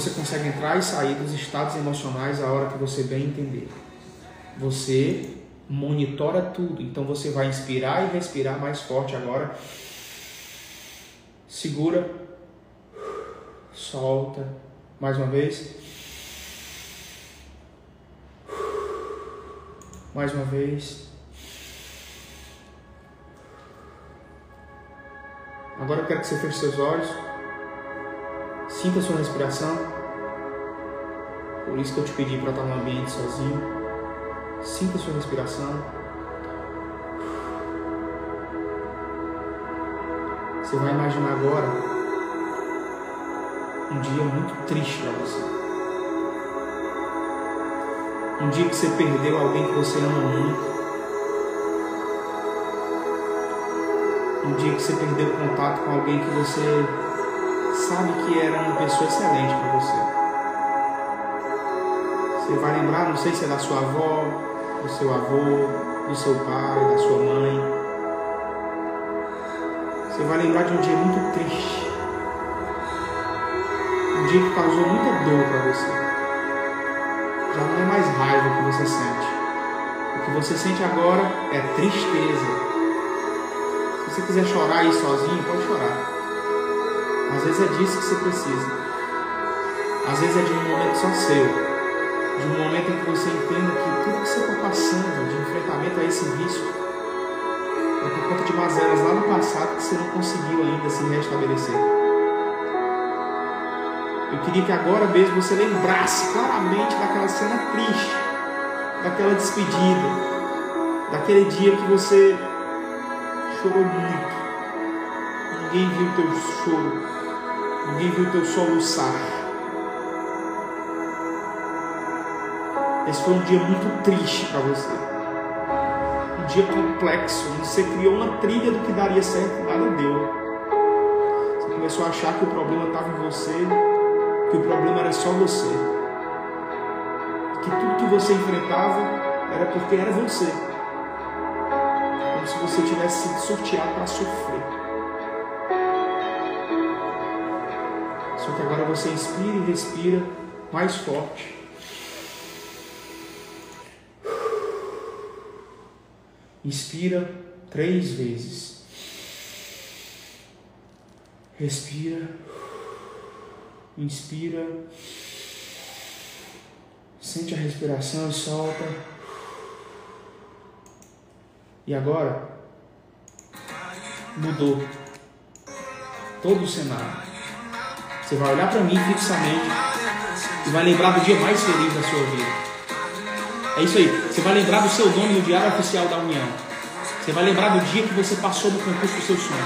Você consegue entrar e sair dos estados emocionais a hora que você bem entender você monitora tudo. Então você vai inspirar e respirar mais forte agora. Segura. Solta. Mais uma vez. Mais uma vez. Agora eu quero que você feche seus olhos. Sinta a sua respiração. Por isso que eu te pedi para estar no ambiente sozinho. Sinta sua respiração. Você vai imaginar agora um dia muito triste para você. Um dia que você perdeu alguém que você ama muito. Um dia que você perdeu contato com alguém que você sabe que era uma pessoa excelente para você. Você vai lembrar, não sei se é da sua avó, do seu avô, do seu pai, da sua mãe. Você vai lembrar de um dia muito triste. Um dia que causou muita dor para você. Já não é mais raiva que você sente. O que você sente agora é tristeza. Se você quiser chorar aí sozinho, pode chorar. Às vezes é disso que você precisa. Às vezes é de um momento só seu de um momento em que você entenda que tudo que você está passando de enfrentamento a esse vício é por conta de mazelas lá no passado que você não conseguiu ainda se restabelecer. Eu queria que agora mesmo você lembrasse claramente daquela cena triste, daquela despedida, daquele dia que você chorou muito. Ninguém viu teu choro, ninguém viu teu soluçar. Esse foi um dia muito triste para você. Um dia complexo, você criou uma trilha do que daria certo e nada deu. Você começou a achar que o problema estava em você, que o problema era só você. Que tudo que você enfrentava era porque era você. Como se você tivesse sido sorteado para sofrer. Você inspira e respira mais forte. Inspira três vezes. Respira. Inspira. Sente a respiração e solta. E agora mudou todo o cenário. Você vai olhar para mim fixamente e vai lembrar do dia mais feliz da sua vida. É isso aí. Você vai lembrar do seu nome no Diário Oficial da União. Você vai lembrar do dia que você passou no concurso dos seus sonhos.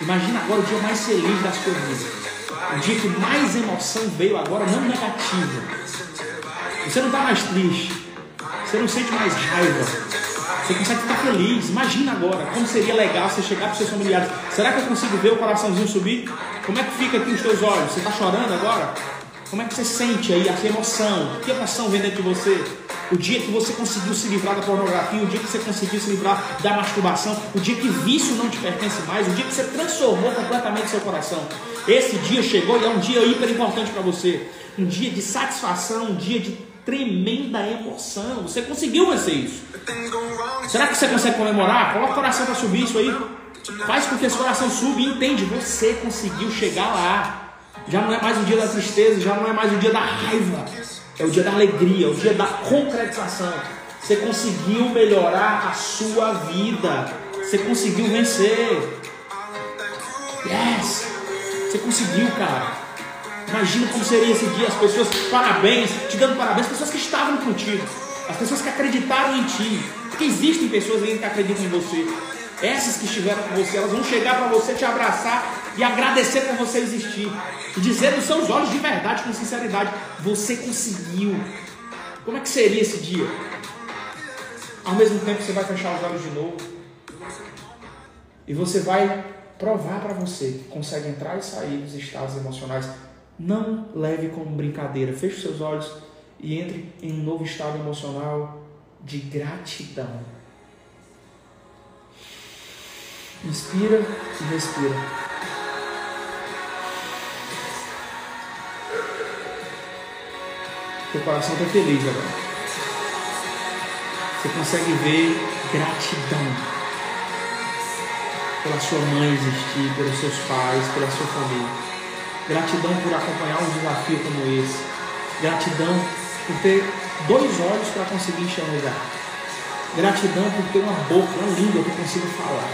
Imagina agora o dia mais feliz da sua vida. O dia que mais emoção veio agora, não negativa. Você não está mais triste. Você não sente mais raiva. Você consegue ficar feliz. Imagina agora como seria legal você chegar para os seus familiares. Será que eu consigo ver o coraçãozinho subir? Como é que fica aqui os teus olhos? Você está chorando agora? Como é que você sente aí a emoção? Que emoção vem dentro de você? O dia que você conseguiu se livrar da pornografia, o dia que você conseguiu se livrar da masturbação, o dia que vício não te pertence mais, o dia que você transformou completamente seu coração. Esse dia chegou e é um dia hiper importante para você. Um dia de satisfação, um dia de tremenda emoção. Você conseguiu vencer isso. Será que você consegue comemorar? Coloca o coração para subir isso aí. Faz com que esse coração suba e entende. Você conseguiu chegar lá. Já não é mais o dia da tristeza, já não é mais o dia da raiva. É o dia da alegria, é o dia da concretização. Você conseguiu melhorar a sua vida. Você conseguiu vencer. Yes! Você conseguiu, cara. Imagina como seria esse dia, as pessoas, parabéns, te dando parabéns, as pessoas que estavam contigo, as pessoas que acreditaram em ti. Porque existem pessoas ainda que acreditam em você. Essas que estiveram com você, elas vão chegar para você, te abraçar e agradecer por você existir. E dizer nos seus olhos de verdade, com sinceridade: Você conseguiu. Como é que seria esse dia? Ao mesmo tempo, você vai fechar os olhos de novo. E você vai provar para você que consegue entrar e sair dos estados emocionais. Não leve como brincadeira. Feche seus olhos e entre em um novo estado emocional de gratidão. Inspira e respira. Seu coração está feliz agora. Você consegue ver gratidão pela sua mãe existir, pelos seus pais, pela sua família. Gratidão por acompanhar um desafio como esse. Gratidão por ter dois olhos para conseguir enxergar. Gratidão por ter uma boca, uma língua que eu consigo falar.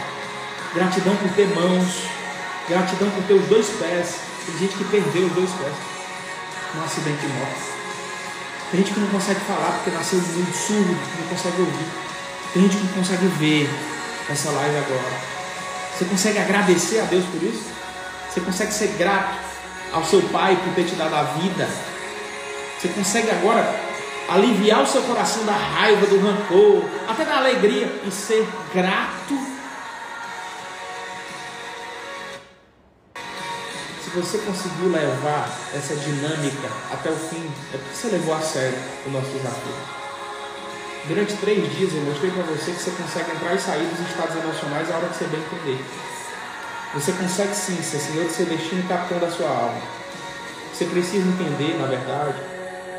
Gratidão por ter mãos. Gratidão por ter os dois pés. Tem gente que perdeu os dois pés num acidente de moto. Tem gente que não consegue falar porque nasceu muito surdo, não consegue ouvir. Tem gente que não consegue ver essa live agora. Você consegue agradecer a Deus por isso? Você consegue ser grato ao seu pai por ter te dado a vida? Você consegue agora aliviar o seu coração da raiva, do rancor, até da alegria e ser grato se você conseguiu levar essa dinâmica até o fim, é porque você levou a sério o nosso desafio. Durante três dias eu mostrei para você que você consegue entrar e sair dos estados emocionais a hora que você bem entender. Você consegue sim ser senhor do seu destino e capitão da sua alma. Você precisa entender, na verdade,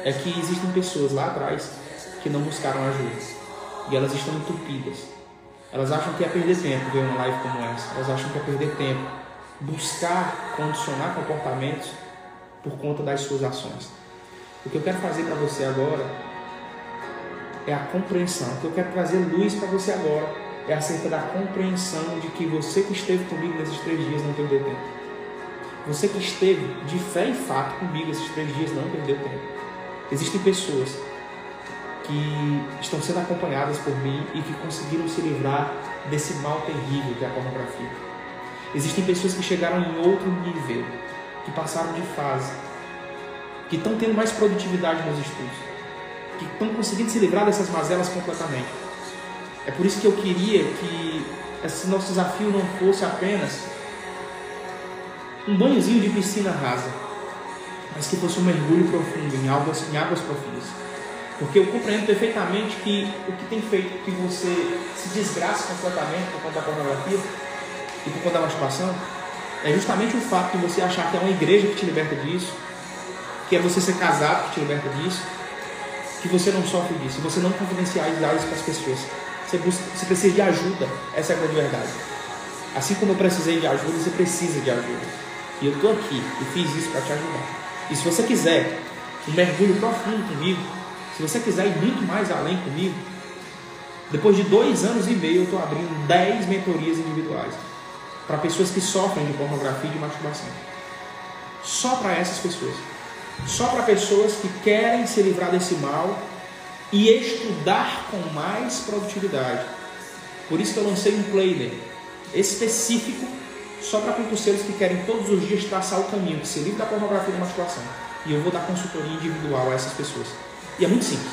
é que existem pessoas lá atrás que não buscaram ajuda. E elas estão entupidas. Elas acham que é perder tempo ver uma live como essa. Elas acham que é perder tempo buscar condicionar comportamentos por conta das suas ações. O que eu quero fazer para você agora é a compreensão. O que eu quero trazer luz para você agora é acerca da compreensão de que você que esteve comigo nesses três dias não perdeu tempo. Você que esteve de fé e fato comigo esses três dias não perdeu tempo. Existem pessoas que estão sendo acompanhadas por mim e que conseguiram se livrar desse mal terrível que é a pornografia. Existem pessoas que chegaram em outro nível, que passaram de fase, que estão tendo mais produtividade nos estudos, que estão conseguindo se livrar dessas mazelas completamente. É por isso que eu queria que esse nosso desafio não fosse apenas um banhozinho de piscina rasa, mas que fosse um mergulho profundo em águas, em águas profundas. Porque eu compreendo perfeitamente que o que tem feito que você se desgraça completamente por conta da pornografia e por conta da masturbação é justamente o fato de você achar que é uma igreja que te liberta disso, que é você ser casado que te liberta disso, que você não sofre disso, você não confidenciar isso para as pessoas. Você, busca, você precisa de ajuda, essa é a grande verdade. Assim como eu precisei de ajuda, você precisa de ajuda. E eu estou aqui e fiz isso para te ajudar. E se você quiser um mergulho profundo comigo, se você quiser ir muito mais além comigo, depois de dois anos e meio eu estou abrindo 10 mentorias individuais para pessoas que sofrem de pornografia e de masturbação. Só para essas pessoas. Só para pessoas que querem se livrar desse mal e estudar com mais produtividade. Por isso que eu lancei um planner específico só para concurseiros que querem todos os dias traçar o caminho, que se livre da pornografia e da masturbação. E eu vou dar consultoria individual a essas pessoas. E é muito simples.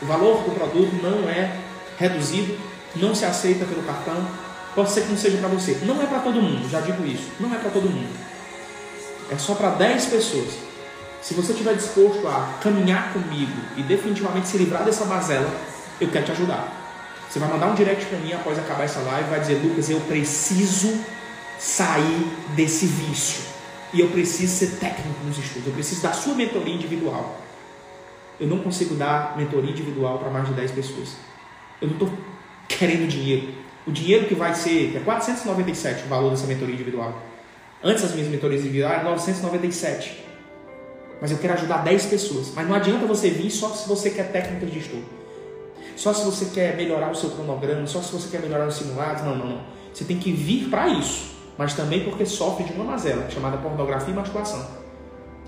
O valor do produto não é reduzido, não se aceita pelo cartão, Pode ser que não seja para você. Não é para todo mundo, já digo isso. Não é para todo mundo. É só para 10 pessoas. Se você estiver disposto a caminhar comigo e definitivamente se livrar dessa mazela, eu quero te ajudar. Você vai mandar um direct para mim após acabar essa live e vai dizer: Lucas, eu preciso sair desse vício. E eu preciso ser técnico nos estudos. Eu preciso da sua mentoria individual. Eu não consigo dar mentoria individual para mais de 10 pessoas. Eu não estou querendo dinheiro. O dinheiro que vai ser, que é 497 o valor dessa mentoria individual. Antes das minhas mentorias individuais era 997. Mas eu quero ajudar 10 pessoas. Mas não adianta você vir só se você quer técnicas de estudo. Só se você quer melhorar o seu cronograma, só se você quer melhorar os simulados. Não, não, não. Você tem que vir para isso. Mas também porque sofre de uma mazela chamada pornografia e masturbação.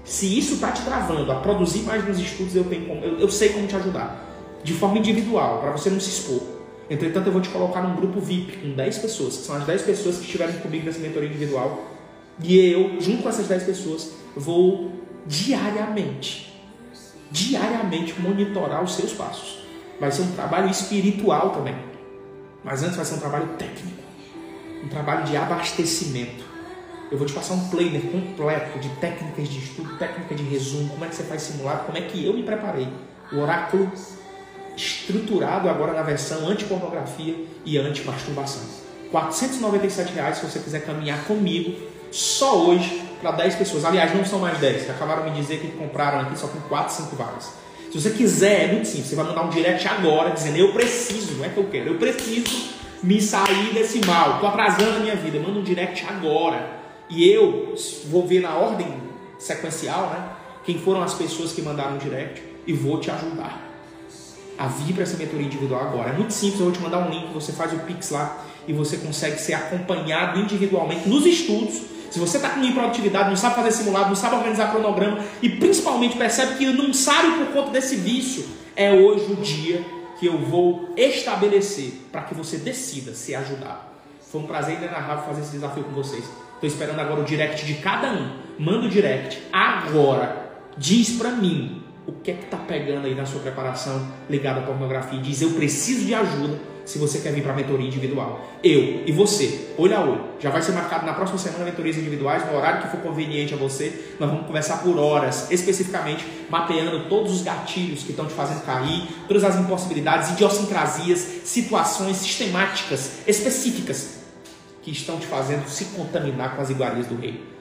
Se isso está te travando a produzir mais nos estudos, eu, tenho como, eu, eu sei como te ajudar. De forma individual, para você não se expor. Entretanto, eu vou te colocar num grupo VIP com 10 pessoas, que são as 10 pessoas que estiverem comigo nessa mentoria individual. E eu, junto com essas 10 pessoas, vou diariamente, diariamente monitorar os seus passos. Vai ser um trabalho espiritual também. Mas antes vai ser um trabalho técnico, um trabalho de abastecimento. Eu vou te passar um planner completo de técnicas de estudo, técnica de resumo, como é que você faz simulado, como é que eu me preparei. O oráculo estruturado agora na versão anti-pornografia e anti-masturbação. 497 reais se você quiser caminhar comigo só hoje para 10 pessoas. Aliás, não são mais 10, que acabaram de dizer que compraram aqui só com 4, 5 vagas. Se você quiser, é muito simples, você vai mandar um direct agora dizendo eu preciso, não é que eu quero, eu preciso me sair desse mal, estou atrasando a minha vida, manda um direct agora. E eu vou ver na ordem sequencial, né? Quem foram as pessoas que mandaram o direct e vou te ajudar a vir para essa mentoria individual agora. É muito simples, eu vou te mandar um link, você faz o Pix lá e você consegue ser acompanhado individualmente nos estudos. Se você está com improdutividade, não sabe fazer simulado, não sabe organizar cronograma e principalmente percebe que não sabe por conta desse vício, é hoje o dia que eu vou estabelecer para que você decida se ajudar. Foi um prazer inenarrável fazer esse desafio com vocês. Estou esperando agora o direct de cada um. Manda o direct agora. Diz para mim o que é que está pegando aí na sua preparação ligada à pornografia diz eu preciso de ajuda se você quer vir para a mentoria individual. Eu e você, olho a olho. Já vai ser marcado na próxima semana mentorias individuais, no horário que for conveniente a você. Nós vamos conversar por horas, especificamente mapeando todos os gatilhos que estão te fazendo cair, todas as impossibilidades, idiosincrasias, situações sistemáticas, específicas que estão te fazendo se contaminar com as iguarias do rei.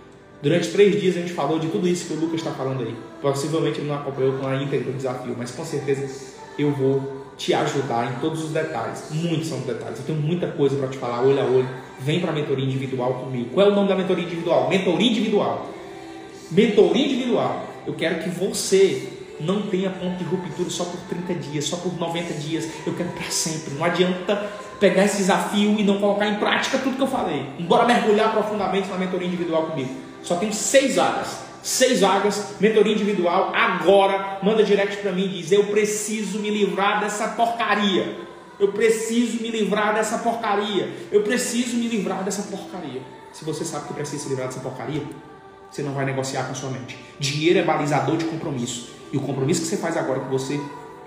Durante três dias a gente falou de tudo isso que o Lucas está falando aí. Possivelmente ele não acompanhou com a íntegra do desafio, mas com certeza eu vou te ajudar em todos os detalhes. Muitos são detalhes. Eu tenho muita coisa para te falar, olho a olho. Vem para a mentoria individual comigo. Qual é o nome da mentoria individual? Mentoria individual. Mentoria individual. Eu quero que você não tenha ponto de ruptura só por 30 dias, só por 90 dias. Eu quero para sempre. Não adianta pegar esse desafio e não colocar em prática tudo que eu falei. Bora mergulhar profundamente na mentoria individual comigo. Só tem seis vagas. Seis vagas, mentoria individual. Agora, manda direct para mim e diz: Eu preciso me livrar dessa porcaria. Eu preciso me livrar dessa porcaria. Eu preciso me livrar dessa porcaria. Se você sabe que precisa se livrar dessa porcaria, você não vai negociar com a sua mente. Dinheiro é balizador de compromisso. E o compromisso que você faz agora com você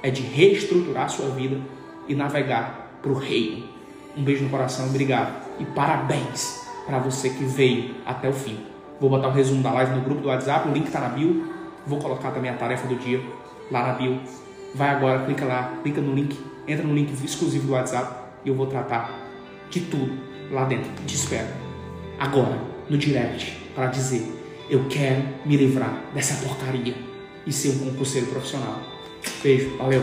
é de reestruturar a sua vida e navegar pro reino. Um beijo no coração, obrigado. E parabéns para você que veio até o fim. Vou botar o resumo da live no grupo do WhatsApp, o link tá na bio. Vou colocar também a tarefa do dia lá na bio. Vai agora, clica lá, clica no link, entra no link exclusivo do WhatsApp e eu vou tratar de tudo lá dentro. Te espero. Agora, no direct, para dizer: eu quero me livrar dessa porcaria e ser um concurseiro profissional. Beijo, valeu.